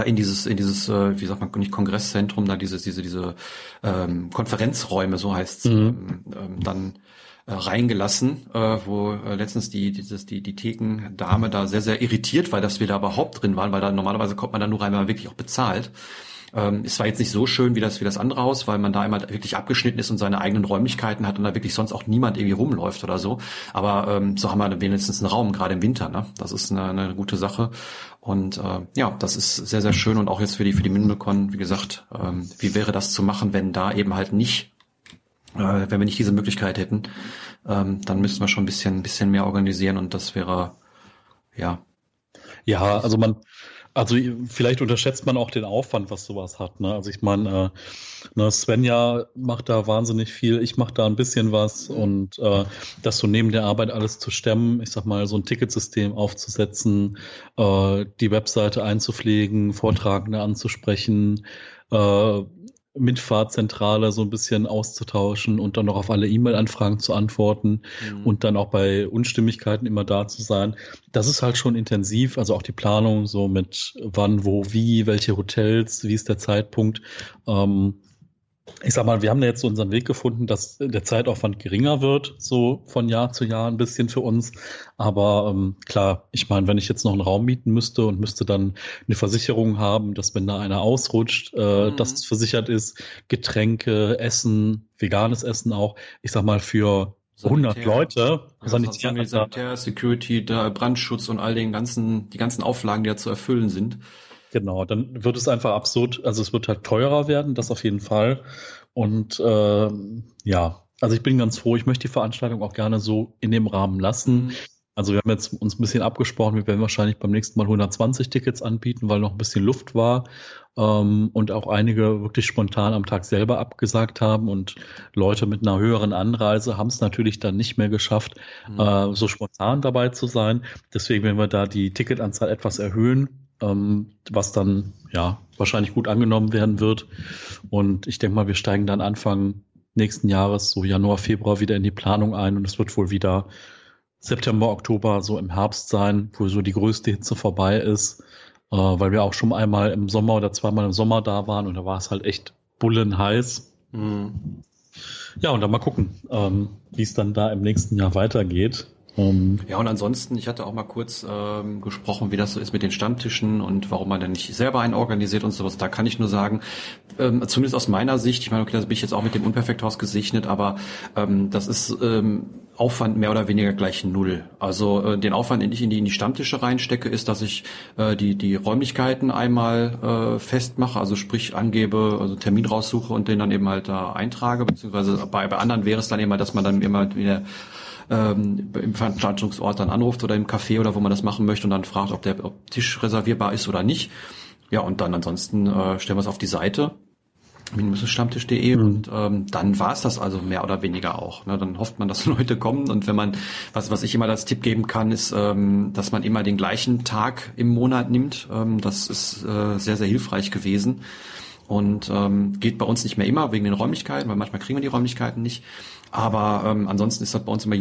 [SPEAKER 4] in dieses in dieses äh, wie sagt man nicht Kongresszentrum da diese diese diese ähm, Konferenzräume so heißt's ähm, ähm, dann äh, reingelassen äh, wo äh, letztens die dieses die die Thekendame da sehr sehr irritiert war dass wir da überhaupt drin waren weil da normalerweise kommt man da nur rein wenn man wirklich auch bezahlt ähm, es war jetzt nicht so schön wie das wie das andere Haus, weil man da immer wirklich abgeschnitten ist und seine eigenen Räumlichkeiten hat und da wirklich sonst auch niemand irgendwie rumläuft oder so. Aber ähm, so haben wir wenigstens einen Raum, gerade im Winter. Ne? Das ist eine, eine gute Sache. Und äh, ja, das ist sehr, sehr schön und auch jetzt für die für die Minimalcon, wie gesagt, ähm, wie wäre das zu machen, wenn da eben halt nicht, äh, wenn wir nicht diese Möglichkeit hätten, ähm, dann müssten wir schon ein bisschen, ein bisschen mehr organisieren und das wäre ja
[SPEAKER 3] Ja, also man, also vielleicht unterschätzt man auch den Aufwand, was sowas hat. Ne? Also ich meine, äh, ne, Svenja macht da wahnsinnig viel, ich mache da ein bisschen was und äh, das so neben der Arbeit alles zu stemmen, ich sag mal, so ein Ticketsystem aufzusetzen, äh, die Webseite einzupflegen, Vortragende anzusprechen, äh, Mitfahrzentrale so ein bisschen auszutauschen und dann noch auf alle E-Mail-Anfragen zu antworten und dann auch bei Unstimmigkeiten immer da zu sein. Das ist halt schon intensiv, also auch die Planung so mit wann, wo, wie, welche Hotels, wie ist der Zeitpunkt. Ähm, ich sag mal, wir haben da jetzt so unseren Weg gefunden, dass der Zeitaufwand geringer wird, so von Jahr zu Jahr ein bisschen für uns. Aber ähm, klar, ich meine, wenn ich jetzt noch einen Raum mieten müsste und müsste dann eine Versicherung haben, dass wenn da einer ausrutscht, äh,
[SPEAKER 4] Mhm.
[SPEAKER 3] dass es versichert ist, Getränke, Essen, veganes Essen auch, ich sag mal, für 100
[SPEAKER 4] Sanitär.
[SPEAKER 3] Leute,
[SPEAKER 4] Ja,
[SPEAKER 3] Sanitär,
[SPEAKER 4] Sanitär, Security, Brandschutz und all den ganzen, die ganzen Auflagen, die da zu erfüllen sind.
[SPEAKER 3] Genau, dann wird es einfach absurd, also es wird halt teurer werden, das auf jeden Fall. Und ähm, ja, also ich bin ganz froh, ich möchte die Veranstaltung auch gerne so in dem Rahmen lassen. Also wir haben jetzt uns ein bisschen abgesprochen, wir werden wahrscheinlich beim nächsten Mal 120 Tickets anbieten, weil noch ein bisschen Luft war ähm, und auch einige wirklich spontan am Tag selber abgesagt haben und Leute mit einer höheren Anreise haben es natürlich dann nicht mehr geschafft,
[SPEAKER 4] Mhm.
[SPEAKER 3] äh, so spontan dabei zu sein. Deswegen werden wir da die Ticketanzahl etwas erhöhen, ähm, was dann ja wahrscheinlich gut angenommen werden wird. Und ich denke mal, wir steigen dann Anfang nächsten Jahres, so Januar, Februar, wieder in die Planung ein und es wird wohl wieder September, Oktober, so im Herbst sein, wo so die größte Hitze vorbei ist, äh, weil wir auch schon einmal im Sommer oder zweimal im Sommer da waren und da war es halt echt bullenheiß.
[SPEAKER 4] Mhm.
[SPEAKER 3] Ja, und dann mal gucken, ähm, wie es dann da im nächsten Jahr weitergeht. Ähm,
[SPEAKER 4] Ja, und ansonsten, ich hatte auch mal kurz ähm, gesprochen, wie das so ist mit den Stammtischen und warum man dann nicht selber einen organisiert und sowas. Da kann ich nur sagen, ähm, zumindest aus meiner Sicht, ich meine, okay, da bin ich jetzt auch mit dem Unperfekthaus gesegnet, aber ähm, das ist ähm, Aufwand mehr oder weniger gleich null. Also äh, den Aufwand, den ich in die, in die Stammtische reinstecke, ist, dass ich äh, die, die Räumlichkeiten einmal äh, festmache, also sprich angebe, also Termin raussuche und den dann eben halt da eintrage, beziehungsweise bei, bei anderen wäre es dann immer, dass man dann immer wieder ähm, im Veranstaltungsort dann anruft oder im Café oder wo man das machen möchte und dann fragt, ob der ob Tisch reservierbar ist oder nicht. Ja, und dann ansonsten äh, stellen wir es auf die Seite minimumstammtisch.de
[SPEAKER 3] Mhm.
[SPEAKER 4] und ähm, dann war es das also mehr oder weniger auch. Ne? Dann hofft man, dass Leute kommen und wenn man, was, was ich immer als Tipp geben kann, ist, ähm, dass man immer den gleichen Tag im Monat nimmt. Ähm, das ist äh, sehr, sehr hilfreich gewesen und ähm, geht bei uns nicht mehr immer wegen den Räumlichkeiten, weil manchmal kriegen wir die Räumlichkeiten nicht. Aber ähm, ansonsten ist das bei uns immer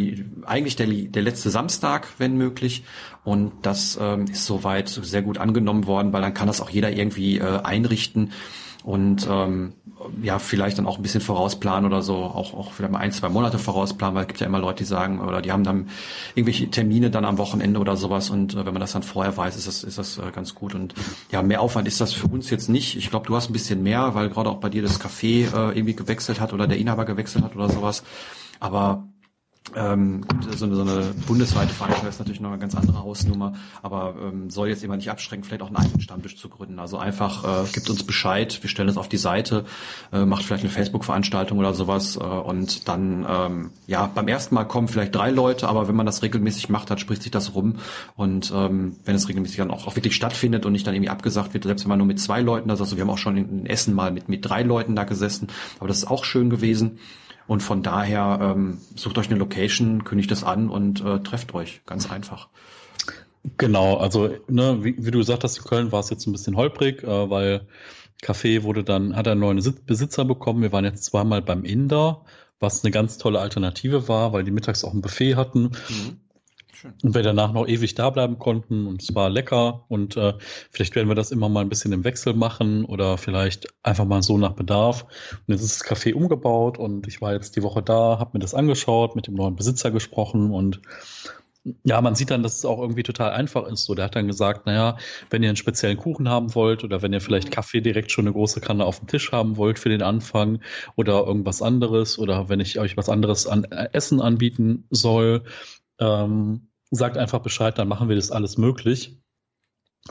[SPEAKER 4] eigentlich der, der letzte Samstag, wenn möglich. Und das ähm, ist soweit sehr gut angenommen worden, weil dann kann das auch jeder irgendwie äh, einrichten und ähm, ja, vielleicht dann auch ein bisschen vorausplanen oder so, auch, auch vielleicht mal ein, zwei Monate vorausplanen, weil es gibt ja immer Leute, die sagen, oder die haben dann irgendwelche Termine dann am Wochenende oder sowas und äh, wenn man das dann vorher weiß, ist das, ist das äh, ganz gut und ja, mehr Aufwand ist das für uns jetzt nicht. Ich glaube, du hast ein bisschen mehr, weil gerade auch bei dir das Café äh, irgendwie gewechselt hat oder der Inhaber gewechselt hat oder sowas, aber Ähm, gut, so, eine, so eine bundesweite Veranstaltung ist natürlich noch eine ganz andere Hausnummer, aber ähm, soll jetzt immer nicht abschrecken, vielleicht auch einen eigenen Stammtisch zu gründen. Also einfach äh, gibt uns Bescheid, wir stellen es auf die Seite, äh, macht vielleicht eine Facebook-Veranstaltung oder sowas äh, und dann, ähm, ja, beim ersten Mal kommen vielleicht drei Leute, aber wenn man das regelmäßig macht, dann spricht sich das rum und ähm, wenn es regelmäßig dann auch, auch wirklich stattfindet und nicht dann irgendwie abgesagt wird, selbst wenn man nur mit zwei Leuten das, also wir haben auch schon in Essen mal mit, mit drei Leuten da gesessen, aber das ist auch schön gewesen. Und von daher ähm, sucht euch eine Location, kündigt es an und äh, trefft euch. Ganz einfach.
[SPEAKER 3] Genau, also ne, wie, wie du gesagt hast, in Köln war es jetzt ein bisschen holprig, äh, weil Café wurde dann, hat einen neuen Besitzer bekommen. Wir waren jetzt zweimal beim Inder, was eine ganz tolle Alternative war, weil die mittags auch ein Buffet hatten. Mhm. Schön. Und wir danach noch ewig da bleiben konnten und es war lecker und äh, vielleicht werden wir das immer mal ein bisschen im Wechsel machen oder vielleicht einfach mal so nach Bedarf. Und jetzt ist das Café umgebaut und ich war jetzt die Woche da, habe mir das angeschaut, mit dem neuen Besitzer gesprochen und ja, man sieht dann, dass es auch irgendwie total einfach ist. So, der hat dann gesagt, naja, wenn ihr einen speziellen Kuchen haben wollt oder wenn ihr vielleicht. Kaffee direkt schon eine große Kanne auf dem Tisch haben wollt für den Anfang oder irgendwas anderes oder wenn ich euch was anderes an äh, Essen anbieten soll, ähm, sagt einfach Bescheid, dann machen wir das alles möglich.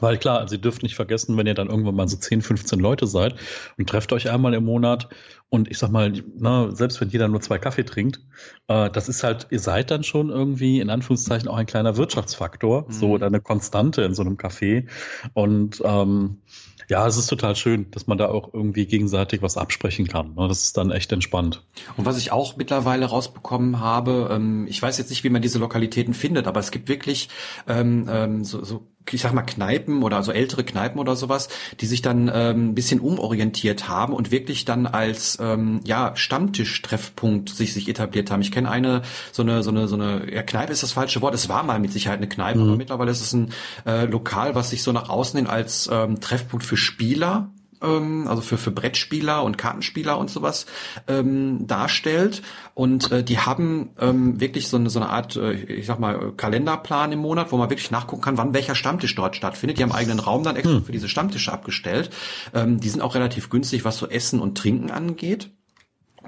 [SPEAKER 3] Weil klar, also ihr dürft nicht vergessen, wenn ihr dann irgendwann mal so 10, 15 Leute seid und trefft euch einmal im Monat und ich sag mal, na, selbst wenn jeder nur zwei Kaffee trinkt, äh, das ist halt, ihr seid dann schon irgendwie in Anführungszeichen auch ein kleiner Wirtschaftsfaktor, mhm. so oder eine Konstante in so einem Café. Und ähm, ja, es ist total schön, dass man da auch irgendwie gegenseitig was absprechen kann. Ne? Das ist dann echt entspannt.
[SPEAKER 4] Und was ich auch mittlerweile rausbekommen habe, ähm, ich weiß jetzt nicht, wie man diese Lokalitäten findet, aber es gibt wirklich ähm, ähm, so, so ich sag mal Kneipen oder so ältere Kneipen oder sowas, die sich dann ähm, ein bisschen umorientiert haben und wirklich dann als ähm, ja Stammtisch-Treffpunkt sich sich etabliert haben. Ich kenne eine so eine so eine so eine ja, Kneipe ist das falsche Wort. Es war mal mit Sicherheit eine Kneipe, mhm. aber mittlerweile ist es ein äh, Lokal, was sich so nach außen hin als ähm, Treffpunkt für Spieler ähm, also für, für Brettspieler und Kartenspieler und sowas ähm, darstellt. Und äh, die haben ähm, wirklich so eine, so eine Art, äh, ich sag mal, Kalenderplan im Monat, wo man wirklich nachgucken kann, wann welcher Stammtisch dort stattfindet. Die haben eigenen Raum dann extra hm. für diese Stammtische abgestellt. Ähm, die sind auch relativ günstig, was so Essen und Trinken angeht.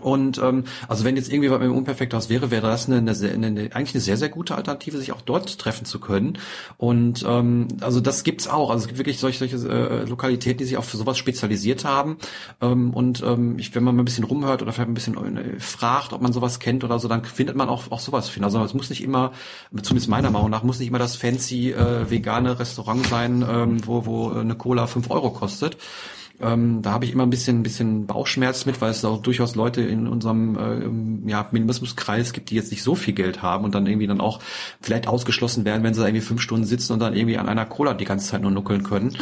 [SPEAKER 4] Und ähm, also wenn jetzt irgendwie was mit dem Unperfekthaus wäre, wäre das eine, eine, eine, eigentlich eine sehr, sehr gute Alternative, sich auch dort treffen zu können. Und ähm, also das gibt's auch. Also es gibt wirklich solche, solche äh, Lokalitäten, die sich auch für sowas spezialisiert haben. Ähm, und ähm, ich, wenn man mal ein bisschen rumhört oder vielleicht ein bisschen äh, fragt, ob man sowas kennt oder so, dann findet man auch, auch sowas finden. Also es muss nicht immer, zumindest meiner Meinung nach, muss nicht immer das fancy äh, vegane Restaurant sein, ähm, wo, wo eine Cola fünf Euro kostet. Ähm, da habe ich immer ein bisschen, bisschen Bauchschmerz mit, weil es auch durchaus Leute in unserem äh, ja, Minimalismuskreis gibt, die jetzt nicht so viel Geld haben und dann irgendwie dann auch vielleicht ausgeschlossen werden, wenn sie da irgendwie fünf Stunden sitzen und dann irgendwie an einer Cola die ganze Zeit nur nuckeln können.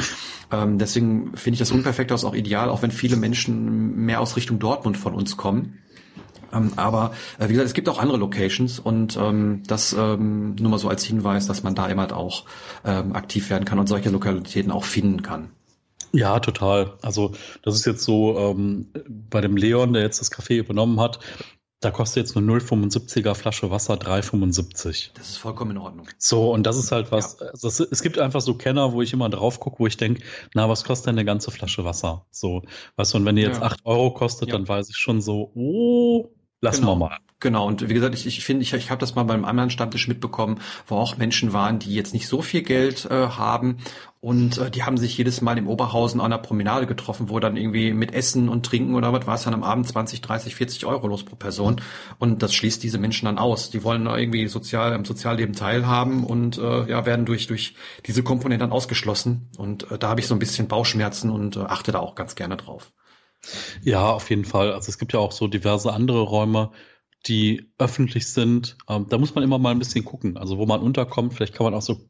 [SPEAKER 4] Ähm, deswegen finde ich das Unperfekthaus auch ideal, auch wenn viele Menschen mehr aus Richtung Dortmund von uns kommen. Ähm, aber äh, wie gesagt, es gibt auch andere Locations und ähm, das ähm, nur mal so als Hinweis, dass man da immer auch ähm, aktiv werden kann und solche Lokalitäten auch finden kann.
[SPEAKER 3] Ja, total. Also das ist jetzt so ähm, bei dem Leon, der jetzt das Café übernommen hat, da kostet jetzt eine 0,75er Flasche Wasser 3,75.
[SPEAKER 4] Das ist vollkommen in Ordnung.
[SPEAKER 3] So, und das ist halt was, ja. also es, es, gibt einfach so Kenner, wo ich immer drauf gucke, wo ich denke, na, was kostet denn eine ganze Flasche Wasser? So, weißt du, und wenn die jetzt ja. 8 Euro kostet, ja. dann weiß ich schon so, oh, lassen
[SPEAKER 4] genau.
[SPEAKER 3] wir mal.
[SPEAKER 4] Genau, und wie gesagt, ich, ich finde, ich, ich habe das mal beim anderen Stammtisch mitbekommen, wo auch Menschen waren, die jetzt nicht so viel Geld äh, haben und äh, die haben sich jedes Mal im Oberhausen an der Promenade getroffen, wo dann irgendwie mit Essen und Trinken oder was war es dann am Abend 20, 30, 40 Euro los pro Person. Und das schließt diese Menschen dann aus. Die wollen irgendwie sozial am Sozialleben teilhaben und äh, ja werden durch durch diese Komponente dann ausgeschlossen. Und äh, da habe ich so ein bisschen Bauchschmerzen und äh, achte da auch ganz gerne drauf.
[SPEAKER 3] Ja, auf jeden Fall. Also es gibt ja auch so diverse andere Räume, die öffentlich sind. Ähm, da muss man immer mal ein bisschen gucken, also wo man unterkommt. Vielleicht kann man auch so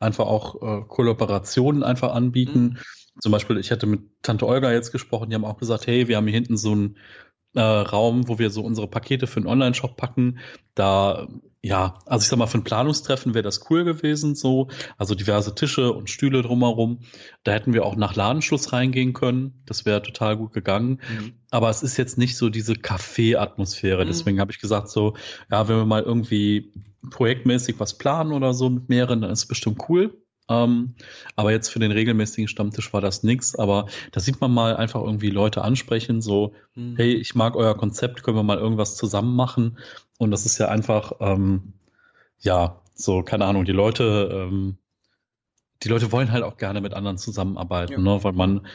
[SPEAKER 3] einfach auch äh, Kollaborationen einfach anbieten. Mhm. Zum Beispiel, ich hatte mit Tante Olga jetzt gesprochen, die haben auch gesagt, hey, wir haben hier hinten so ein äh, Raum, wo wir so unsere Pakete für einen Online-Shop packen. Da, ja, also ich sag mal, für ein Planungstreffen wäre das cool gewesen, so. Also diverse Tische und Stühle drumherum. Da hätten wir auch nach Ladenschluss reingehen können. Das wäre total gut gegangen. Mhm. Aber es ist jetzt nicht so diese Café-Atmosphäre. Mhm. Deswegen habe ich gesagt, so, ja, wenn wir mal irgendwie projektmäßig was planen oder so mit mehreren, dann ist es bestimmt cool. Ähm, aber jetzt für den regelmäßigen Stammtisch war das nix. Aber da sieht man mal einfach irgendwie Leute ansprechen, so, mhm. hey, ich mag euer Konzept, können wir mal irgendwas zusammen machen. Und das ist ja einfach, ähm, ja, so, keine Ahnung, die Leute, ähm, die Leute wollen halt auch gerne mit anderen zusammenarbeiten, ja. ne? weil man,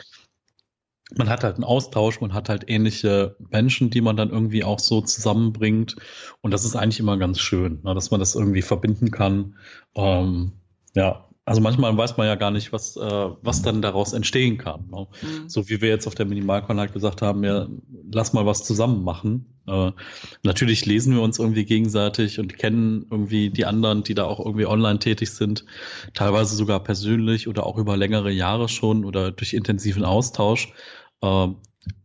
[SPEAKER 3] man hat halt einen Austausch, man hat halt ähnliche Menschen, die man dann irgendwie auch so zusammenbringt. Und das ist eigentlich immer ganz schön, ne? dass man das irgendwie verbinden kann. Ähm, ja, also manchmal weiß man ja gar nicht, was, äh, was dann daraus entstehen kann. Ne? Mhm. So wie wir jetzt auf der Minimalcon halt gesagt haben, ja, lass mal was zusammen machen. Äh, natürlich lesen wir uns irgendwie gegenseitig und kennen irgendwie die anderen, die da auch irgendwie online tätig sind, teilweise sogar persönlich oder auch über längere Jahre schon oder durch intensiven Austausch. Äh,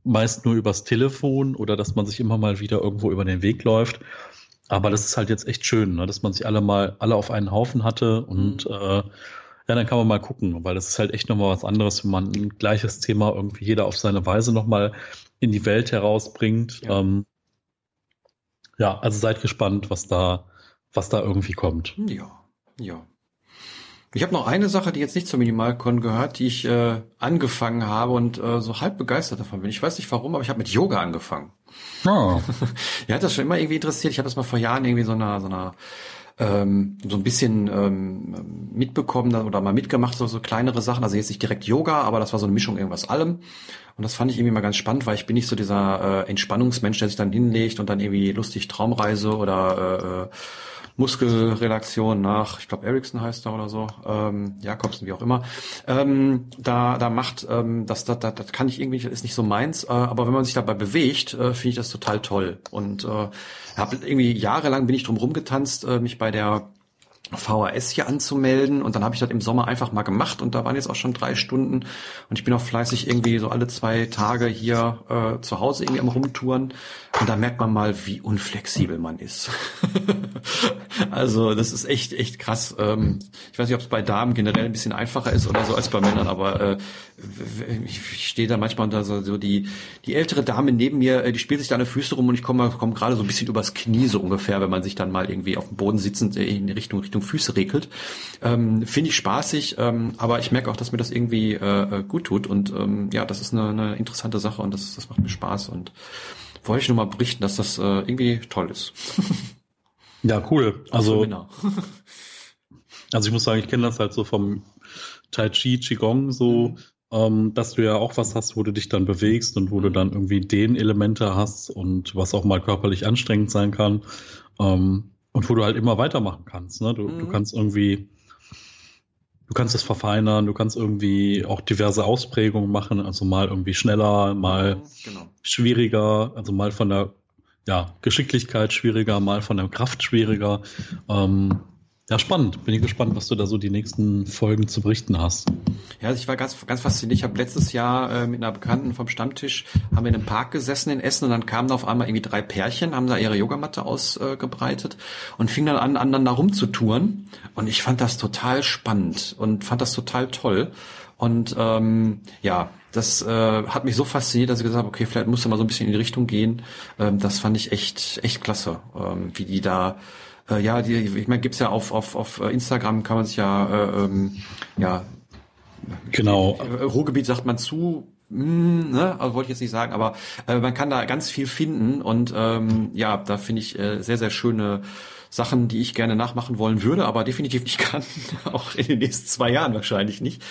[SPEAKER 3] meist nur übers Telefon oder dass man sich immer mal wieder irgendwo über den Weg läuft. Aber das ist halt jetzt echt schön, ne, dass man sich alle mal alle auf einen Haufen hatte und mhm. äh, ja, dann kann man mal gucken, weil das ist halt echt nochmal was anderes, wenn man ein gleiches Thema irgendwie jeder auf seine Weise nochmal in die Welt herausbringt. Ja. Ähm, ja, also seid gespannt, was da, was da irgendwie kommt.
[SPEAKER 4] Ja, ja. Ich habe noch eine Sache, die jetzt nicht zur Minimalcon gehört, die ich äh, angefangen habe und äh, so halb begeistert davon bin. Ich weiß nicht warum, aber ich habe mit Yoga angefangen. Oh. ja, hat das schon immer irgendwie interessiert. Ich habe das mal vor Jahren irgendwie so einer so einer ähm, so ein bisschen ähm, mitbekommen oder mal mitgemacht, so, so kleinere Sachen. Also jetzt nicht direkt Yoga, aber das war so eine Mischung irgendwas allem. Und das fand ich irgendwie mal ganz spannend, weil ich bin nicht so dieser äh, Entspannungsmensch, der sich dann hinlegt und dann irgendwie lustig Traumreise oder äh, Muskelrelaktion nach, ich glaube Ericsson heißt er oder so, ähm, Jakobsen, wie auch immer, ähm, da, da macht, ähm, das, das, das, das kann ich irgendwie, ist nicht so meins, äh, aber wenn man sich dabei bewegt, äh, finde ich das total toll. Und äh, hab irgendwie jahrelang bin ich drum rumgetanzt, äh, mich bei der VHS hier anzumelden und dann habe ich das im Sommer einfach mal gemacht und da waren jetzt auch schon drei Stunden und ich bin auch fleißig irgendwie so alle zwei Tage hier äh, zu Hause irgendwie am Rumtouren und da merkt man mal, wie unflexibel man ist. also das ist echt, echt krass. Ähm, ich weiß nicht, ob es bei Damen generell ein bisschen einfacher ist oder so als bei Männern, aber äh, ich stehe da manchmal da so, so die, die ältere Dame neben mir, äh, die spielt sich da an den Füße rum und ich komme komm gerade so ein bisschen übers Knie so ungefähr, wenn man sich dann mal irgendwie auf dem Boden sitzend in Richtung, Richtung Füße regelt. Ähm, Finde ich spaßig, ähm, aber ich merke auch, dass mir das irgendwie äh, gut tut und ähm, ja, das ist eine, eine interessante Sache und das, das macht mir Spaß und wollte ich nur mal berichten, dass das äh, irgendwie toll ist.
[SPEAKER 3] ja, cool. Also, also ich muss sagen, ich kenne das halt so vom Tai Chi, Qigong so, mhm. ähm, dass du ja auch was hast, wo du dich dann bewegst und wo du dann irgendwie den Elemente hast und was auch mal körperlich anstrengend sein kann ähm, und wo du halt immer weitermachen kannst. Ne? Du, mhm. du kannst irgendwie du kannst es verfeinern, du kannst irgendwie auch diverse Ausprägungen machen, also mal irgendwie schneller, mal genau. schwieriger, also mal von der ja, Geschicklichkeit schwieriger, mal von der Kraft schwieriger. Ähm, ja, spannend. Bin ich gespannt, was du da so die nächsten Folgen zu berichten hast.
[SPEAKER 4] Ja, also ich war ganz, ganz fasziniert. Ich habe letztes Jahr äh, mit einer Bekannten vom Stammtisch, haben wir in einem Park gesessen in Essen und dann kamen da auf einmal irgendwie drei Pärchen, haben da ihre Yogamatte ausgebreitet äh, und fingen dann an, aneinander rumzutouren. Und ich fand das total spannend und fand das total toll. Und ähm, ja, das äh, hat mich so fasziniert, dass ich gesagt habe, okay, vielleicht musst du mal so ein bisschen in die Richtung gehen. Ähm, das fand ich echt, echt klasse, ähm, wie die da äh, ja, die, ich meine, gibt's ja auf, auf, auf Instagram kann man sich ja, äh, ähm, ja,
[SPEAKER 3] genau.
[SPEAKER 4] Ruhrgebiet sagt man zu, hm, ne, also wollte ich jetzt nicht sagen, aber äh, man kann da ganz viel finden und ähm, ja, da finde ich äh, sehr, sehr schöne Sachen, die ich gerne nachmachen wollen würde, aber definitiv nicht kann, auch in den nächsten zwei Jahren wahrscheinlich nicht.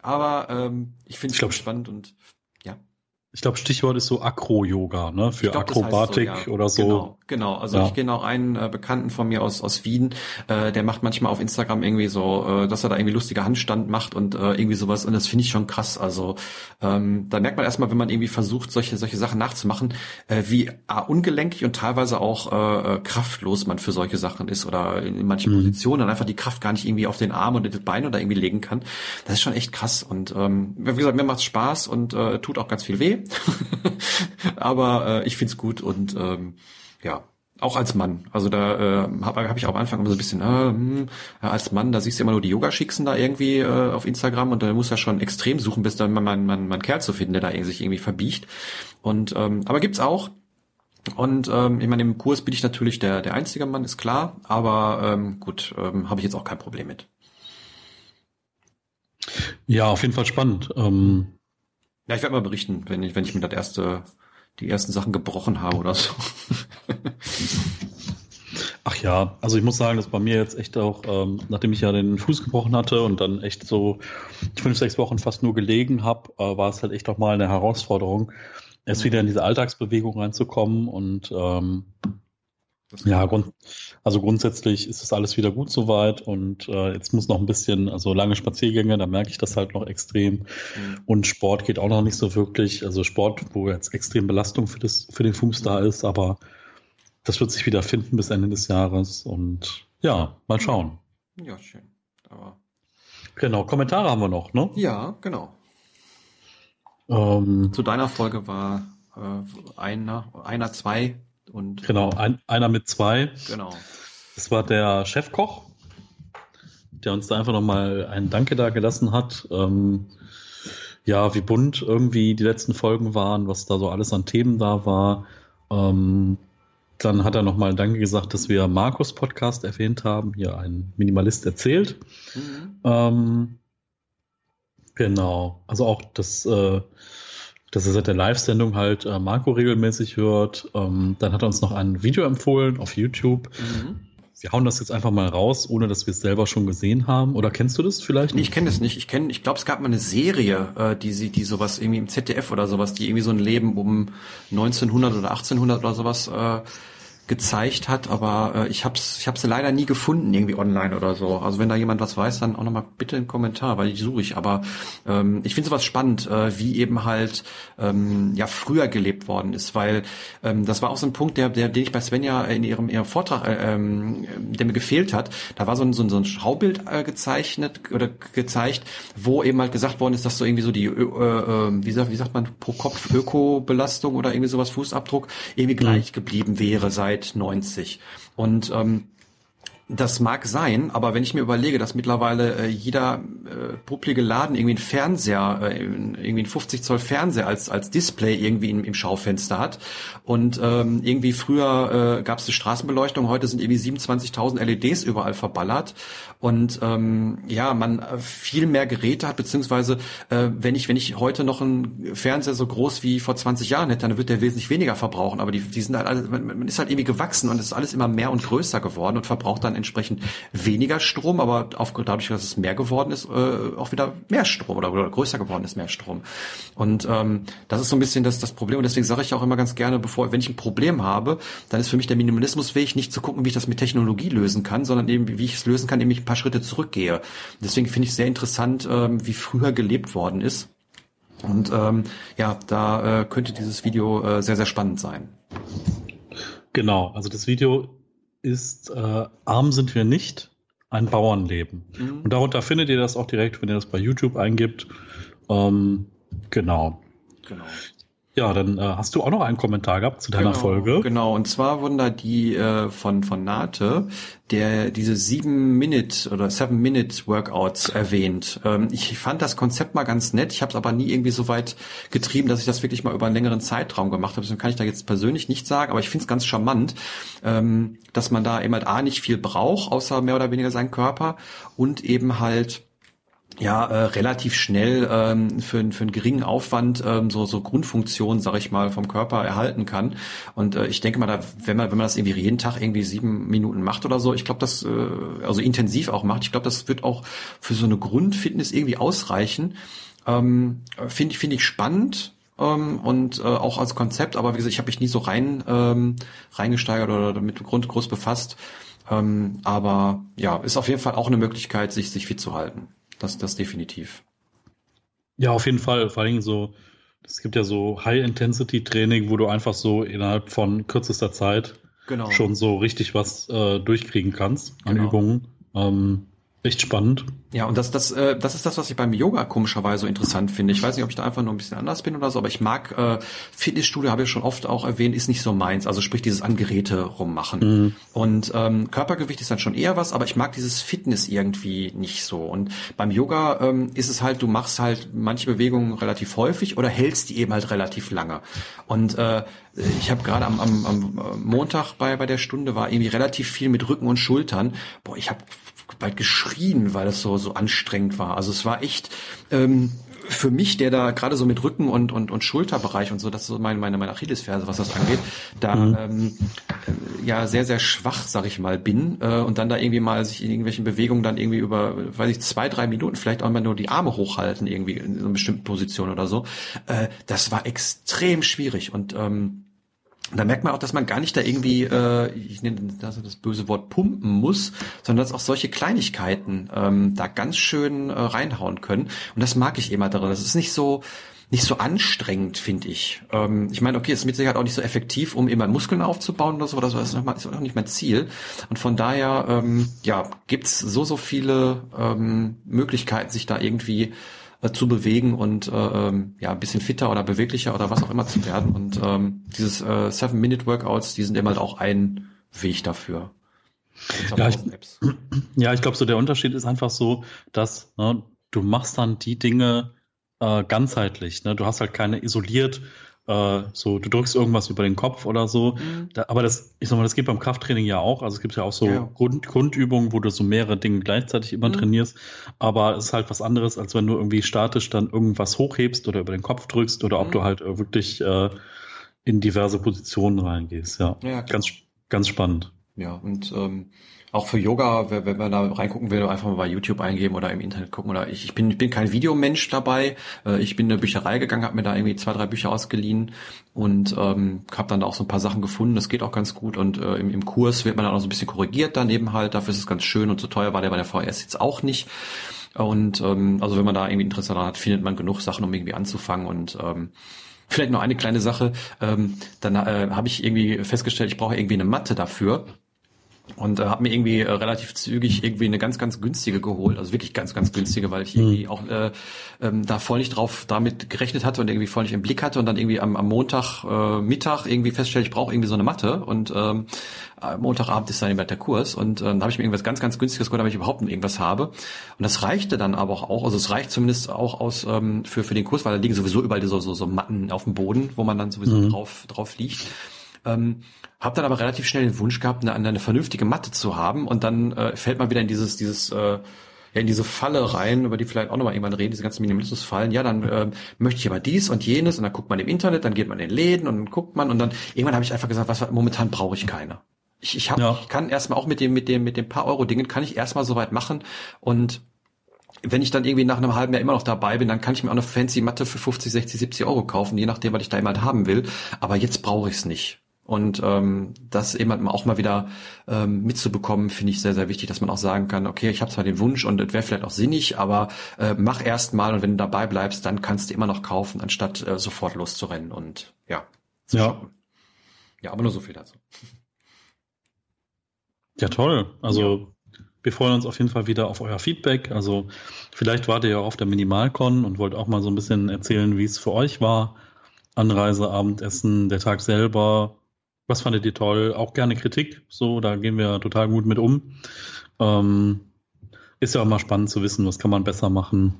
[SPEAKER 4] Aber ähm, ich finde es spannend und
[SPEAKER 3] ich glaube, Stichwort ist so Akro-Yoga, ne? Für glaub, Akrobatik so, ja. oder so.
[SPEAKER 4] Genau, genau. Also ja. ich kenne auch einen äh, Bekannten von mir aus aus Wien, äh, der macht manchmal auf Instagram irgendwie so, äh, dass er da irgendwie lustige Handstand macht und äh, irgendwie sowas. Und das finde ich schon krass. Also ähm, da merkt man erstmal, wenn man irgendwie versucht, solche solche Sachen nachzumachen, äh, wie äh, ungelenkig und teilweise auch äh, äh, kraftlos man für solche Sachen ist oder in, in manchen mhm. Positionen dann einfach die Kraft gar nicht irgendwie auf den Arm oder das Bein oder irgendwie legen kann. Das ist schon echt krass. Und ähm, wie gesagt, mir macht's Spaß und äh, tut auch ganz viel weh. Aber äh, ich find's gut und ähm, ja, auch als Mann. Also da äh, habe hab ich auch am Anfang immer so ein bisschen, äh, hm, als Mann, da siehst du immer nur die Yoga-Schicksen da irgendwie äh, auf Instagram und da muss ja schon extrem suchen, bis dann mal mein, mein, mein Kerl zu finden, der da sich irgendwie verbiegt. Und ähm, aber gibt's auch. Und ähm, ich meine, im Kurs bin ich natürlich der, der einzige Mann, ist klar, aber ähm, gut, ähm, habe ich jetzt auch kein Problem mit.
[SPEAKER 3] Ja, auf jeden Fall spannend. Ähm,
[SPEAKER 4] ja, ich werde mal berichten, wenn ich, wenn ich mir das erste, die ersten Sachen gebrochen habe oder so.
[SPEAKER 3] ja, also ich muss sagen, dass bei mir jetzt echt auch, ähm, nachdem ich ja den Fuß gebrochen hatte und dann echt so fünf, sechs Wochen fast nur gelegen habe, äh, war es halt echt auch mal eine Herausforderung, erst wieder in diese Alltagsbewegung reinzukommen und ähm, ja, grund, also grundsätzlich ist das alles wieder gut soweit und äh, jetzt muss noch ein bisschen, also lange Spaziergänge, da merke ich das halt noch extrem. Mhm. Und Sport geht auch noch nicht so wirklich. Also Sport, wo jetzt extrem Belastung für, das, für den Fuß da ist, aber das wird sich wieder finden bis Ende des Jahres und ja, mal schauen.
[SPEAKER 4] Ja, schön. Aber
[SPEAKER 3] genau, Kommentare haben wir noch, ne?
[SPEAKER 4] Ja, genau. Ähm, Zu deiner Folge war äh, einer, einer, zwei und.
[SPEAKER 3] Genau, ein, einer mit zwei.
[SPEAKER 4] Genau.
[SPEAKER 3] Das war der Chefkoch, der uns da einfach nochmal ein Danke da gelassen hat. Ähm, ja, wie bunt irgendwie die letzten Folgen waren, was da so alles an Themen da war. Ähm, dann hat er nochmal Danke gesagt, dass wir Markus Podcast erwähnt haben. Hier ein Minimalist erzählt. Mhm. Ähm, genau. Also auch das, äh, dass er seit der Live-Sendung halt äh, Marco regelmäßig hört. Ähm, dann hat er uns noch ein Video empfohlen auf YouTube. Mhm. Wir hauen das jetzt einfach mal raus, ohne dass wir es selber schon gesehen haben. Oder kennst du das vielleicht?
[SPEAKER 4] Nee, ich kenne das nicht. Ich kenne, ich glaube, es gab mal eine Serie, äh, die sie, die sowas irgendwie im ZDF oder sowas, die irgendwie so ein Leben um 1900 oder 1800 oder sowas äh, gezeigt hat, aber äh, ich habe es ich hab's leider nie gefunden irgendwie online oder so. Also wenn da jemand was weiß, dann auch nochmal bitte einen Kommentar, weil die suche ich. Aber ähm, ich finde sowas spannend, äh, wie eben halt ähm, ja früher gelebt worden ist, weil ähm, das war auch so ein Punkt, der, der den ich bei Svenja in ihrem, ihrem Vortrag, äh, ähm, der mir gefehlt hat. Da war so ein, so ein, so ein Schaubild äh, gezeichnet oder gezeigt, wo eben halt gesagt worden ist, dass so irgendwie so die, äh, äh, wie, sagt, wie sagt man, pro Kopf Ökobelastung oder irgendwie sowas Fußabdruck irgendwie gleich mhm. geblieben wäre seit 90. Und ähm, das mag sein, aber wenn ich mir überlege, dass mittlerweile äh, jeder äh, publige Laden irgendwie einen Fernseher, äh, irgendwie einen 50 Zoll Fernseher als als Display irgendwie im, im Schaufenster hat und ähm, irgendwie früher äh, gab es eine Straßenbeleuchtung, heute sind irgendwie 27.000 LEDs überall verballert und ähm, ja, man äh, viel mehr Geräte hat, beziehungsweise äh, wenn ich wenn ich heute noch einen Fernseher so groß wie vor 20 Jahren hätte, dann wird der wesentlich weniger verbrauchen, aber die, die sind halt alle, man, man ist halt irgendwie gewachsen und es ist alles immer mehr und größer geworden und verbraucht dann entsprechend weniger Strom, aber auf, dadurch, dass es mehr geworden ist, äh, auch wieder mehr Strom oder, oder größer geworden ist, mehr Strom. Und ähm, das ist so ein bisschen das, das Problem. Und deswegen sage ich auch immer ganz gerne, bevor, wenn ich ein Problem habe, dann ist für mich der Minimalismusweg nicht zu gucken, wie ich das mit Technologie lösen kann, sondern eben, wie ich es lösen kann, indem ich ein paar Schritte zurückgehe. Deswegen finde ich sehr interessant, ähm, wie früher gelebt worden ist. Und ähm, ja, da äh, könnte dieses Video äh, sehr, sehr spannend sein.
[SPEAKER 3] Genau, also das Video ist äh, Arm sind wir nicht, ein Bauernleben. Mhm. Und darunter findet ihr das auch direkt, wenn ihr das bei YouTube eingibt. Ähm, genau. Genau. Ja, dann äh, hast du auch noch einen Kommentar gehabt zu deiner
[SPEAKER 4] genau,
[SPEAKER 3] Folge.
[SPEAKER 4] Genau, und zwar wurden da die äh, von von Nate, der diese sieben Minute oder seven Minute Workouts erwähnt. Ähm, ich fand das Konzept mal ganz nett. Ich habe es aber nie irgendwie so weit getrieben, dass ich das wirklich mal über einen längeren Zeitraum gemacht habe. Deswegen kann ich da jetzt persönlich nicht sagen, aber ich finde es ganz charmant, ähm, dass man da eben halt a nicht viel braucht, außer mehr oder weniger seinen Körper und eben halt ja äh, relativ schnell ähm, für, für einen geringen Aufwand ähm, so so Grundfunktionen, sag ich mal, vom Körper erhalten kann. Und äh, ich denke mal, da, wenn man wenn man das irgendwie jeden Tag irgendwie sieben Minuten macht oder so, ich glaube, das äh, also intensiv auch macht, ich glaube, das wird auch für so eine Grundfitness irgendwie ausreichen. Ähm, finde ich finde ich spannend ähm, und äh, auch als Konzept, aber wie gesagt, ich habe mich nie so rein ähm, reingesteigert oder damit Grund groß befasst. Ähm, aber ja, ist auf jeden Fall auch eine Möglichkeit, sich sich fit zu halten. Das, das definitiv.
[SPEAKER 3] Ja, auf jeden Fall. Vor allem so, es gibt ja so High-Intensity-Training, wo du einfach so innerhalb von kürzester Zeit genau. schon so richtig was äh, durchkriegen kannst an genau. Übungen. Ähm, Echt spannend.
[SPEAKER 4] Ja, und das, das, äh, das ist das, was ich beim Yoga komischerweise so interessant finde. Ich weiß nicht, ob ich da einfach nur ein bisschen anders bin oder so, aber ich mag äh, Fitnessstudio, habe ich schon oft auch erwähnt, ist nicht so meins. Also sprich dieses an Geräte rummachen. Mhm. Und ähm, Körpergewicht ist dann schon eher was, aber ich mag dieses Fitness irgendwie nicht so. Und beim Yoga ähm, ist es halt, du machst halt manche Bewegungen relativ häufig oder hältst die eben halt relativ lange. Und äh, ich habe gerade am, am, am Montag bei, bei der Stunde war irgendwie relativ viel mit Rücken und Schultern. Boah, ich habe bald geschrien, weil es so so anstrengend war. Also es war echt ähm, für mich, der da gerade so mit Rücken und, und, und Schulterbereich und so, das ist so meine, meine, meine Achillesferse, was das angeht, da mhm. ähm, äh, ja sehr, sehr schwach, sag ich mal, bin äh, und dann da irgendwie mal sich in irgendwelchen Bewegungen dann irgendwie über, weiß ich, zwei, drei Minuten vielleicht auch mal nur die Arme hochhalten, irgendwie in so einer bestimmten Position oder so. Äh, das war extrem schwierig und ähm, da merkt man auch, dass man gar nicht da irgendwie, äh, ich nenne das, das böse Wort pumpen muss, sondern dass auch solche Kleinigkeiten ähm, da ganz schön äh, reinhauen können. Und das mag ich immer darin. Das ist nicht so nicht so anstrengend, finde ich. Ähm, ich meine, okay, es ist mit Sicherheit auch nicht so effektiv, um immer Muskeln aufzubauen oder so, oder so. Das ist auch nicht mein Ziel. Und von daher, ähm, ja, gibt's so, so viele ähm, Möglichkeiten, sich da irgendwie äh, zu bewegen und äh, ähm, ja ein bisschen fitter oder beweglicher oder was auch immer zu werden. Und ähm, dieses äh, Seven-Minute-Workouts, die sind eben halt auch ein Weg dafür.
[SPEAKER 3] Ja ich, ja, ich glaube, so der Unterschied ist einfach so, dass ne, du machst dann die Dinge äh, ganzheitlich. Ne? Du hast halt keine isoliert äh, so, du drückst irgendwas über den Kopf oder so. Mhm. Da, aber das, ich sag mal, das geht beim Krafttraining ja auch. Also es gibt ja auch so ja. Grund, Grundübungen, wo du so mehrere Dinge gleichzeitig immer mhm. trainierst. Aber es ist halt was anderes, als wenn du irgendwie statisch dann irgendwas hochhebst oder über den Kopf drückst oder mhm. ob du halt äh, wirklich äh, in diverse Positionen reingehst. Ja, ja ganz, ganz spannend.
[SPEAKER 4] Ja, und ähm, auch für Yoga, wenn man da reingucken will, einfach mal bei YouTube eingeben oder im Internet gucken. Oder ich, ich bin, ich bin kein Videomensch dabei. Äh, ich bin in eine Bücherei gegangen, habe mir da irgendwie zwei, drei Bücher ausgeliehen und ähm, habe dann auch so ein paar Sachen gefunden. Das geht auch ganz gut. Und äh, im, im Kurs wird man dann auch so ein bisschen korrigiert daneben halt. Dafür ist es ganz schön und so teuer war der bei der VS jetzt auch nicht. Und ähm, also wenn man da irgendwie Interesse daran hat, findet man genug Sachen, um irgendwie anzufangen und ähm, Vielleicht noch eine kleine Sache. Ähm, dann äh, habe ich irgendwie festgestellt, ich brauche irgendwie eine Matte dafür und äh, habe mir irgendwie äh, relativ zügig irgendwie eine ganz ganz günstige geholt, also wirklich ganz ganz günstige, weil ich irgendwie mhm. auch äh, ähm, da voll nicht drauf damit gerechnet hatte und irgendwie voll nicht im Blick hatte und dann irgendwie am, am Montag äh, Mittag irgendwie feststelle, ich brauche irgendwie so eine Matte und ähm, Montagabend ist dann eben der Kurs und äh, da habe ich mir irgendwas ganz ganz günstiges geholt, damit ich überhaupt irgendwas habe und das reichte dann aber auch, also es reicht zumindest auch aus ähm, für für den Kurs, weil da liegen sowieso überall so so, so Matten auf dem Boden, wo man dann sowieso mhm. drauf drauf liegt. Ähm, habe dann aber relativ schnell den Wunsch gehabt, eine, eine vernünftige Matte zu haben und dann äh, fällt man wieder in dieses, dieses äh, ja, in diese Falle rein, über die vielleicht auch nochmal irgendwann reden, diese ganzen Minimalismus-Fallen. Ja, dann äh, möchte ich aber dies und jenes und dann guckt man im Internet, dann geht man in den Läden und dann guckt man und dann irgendwann habe ich einfach gesagt, was momentan brauche ich keine. Ich, ich, hab, ja. ich kann erstmal auch mit dem mit dem mit dem paar Euro Dingen kann ich erstmal soweit machen und wenn ich dann irgendwie nach einem halben Jahr immer noch dabei bin, dann kann ich mir auch eine fancy Matte für 50, 60, 70 Euro kaufen, je nachdem, was ich da immer haben will. Aber jetzt brauche ich es nicht. Und ähm, das eben auch mal wieder ähm, mitzubekommen, finde ich sehr, sehr wichtig, dass man auch sagen kann, okay, ich habe zwar den Wunsch und es wäre vielleicht auch sinnig, aber äh, mach erst mal und wenn du dabei bleibst, dann kannst du immer noch kaufen, anstatt äh, sofort loszurennen und ja.
[SPEAKER 3] Ja. Shoppen.
[SPEAKER 4] Ja, aber nur so viel dazu.
[SPEAKER 3] Ja, toll. Also ja. wir freuen uns auf jeden Fall wieder auf euer Feedback. Also vielleicht wart ihr ja auf der Minimalcon und wollt auch mal so ein bisschen erzählen, wie es für euch war. Anreise, Abendessen, der Tag selber, was fandet ihr toll? Auch gerne Kritik, so, da gehen wir total gut mit um. Ähm, ist ja auch mal spannend zu wissen, was kann man besser machen.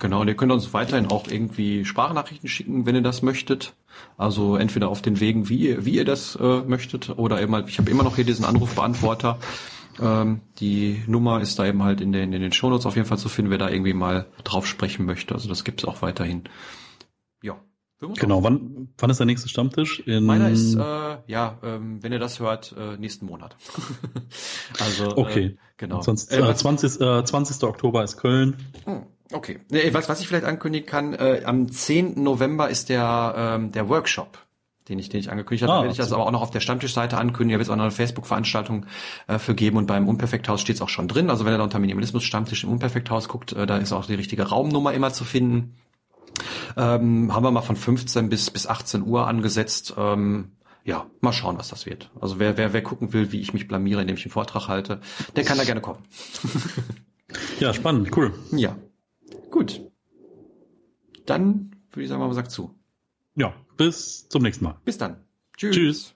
[SPEAKER 4] Genau, und ihr könnt uns weiterhin auch irgendwie Sprachnachrichten schicken, wenn ihr das möchtet. Also entweder auf den Wegen, wie ihr, wie ihr das äh, möchtet, oder eben halt, ich habe immer noch hier diesen Anrufbeantworter. Ähm, die Nummer ist da eben halt in den, in den Shownotes auf jeden Fall zu finden, wer da irgendwie mal drauf sprechen möchte. Also das gibt es auch weiterhin.
[SPEAKER 3] Genau, wann, wann ist der nächste Stammtisch?
[SPEAKER 4] In Meiner ist, äh, ja, ähm, wenn ihr das hört, äh, nächsten Monat.
[SPEAKER 3] also, äh, okay. Äh, genau. Sonst, äh, 20, äh, 20. Oktober ist Köln.
[SPEAKER 4] Hm, okay. Was, was ich vielleicht ankündigen kann, äh, am 10. November ist der, ähm, der Workshop den ich, den ich angekündigt habe. Ah, werde ich das aber auch noch auf der Stammtischseite ankündigen. Da wird es auch noch eine Facebook-Veranstaltung äh, für geben und beim Unperfekthaus steht es auch schon drin. Also wenn ihr da unter Minimalismus Stammtisch im Unperfekthaus guckt, äh, da ist auch die richtige Raumnummer immer zu finden. Ähm, haben wir mal von 15 bis, bis 18 Uhr angesetzt. Ähm, ja, mal schauen, was das wird. Also wer, wer, wer gucken will, wie ich mich blamiere, indem ich einen Vortrag halte, der kann da gerne kommen.
[SPEAKER 3] ja, spannend, cool.
[SPEAKER 4] Ja, gut. Dann würde ich sagen, man sagt zu.
[SPEAKER 3] Ja, bis zum nächsten Mal.
[SPEAKER 4] Bis dann.
[SPEAKER 3] Tschüss. Tschüss.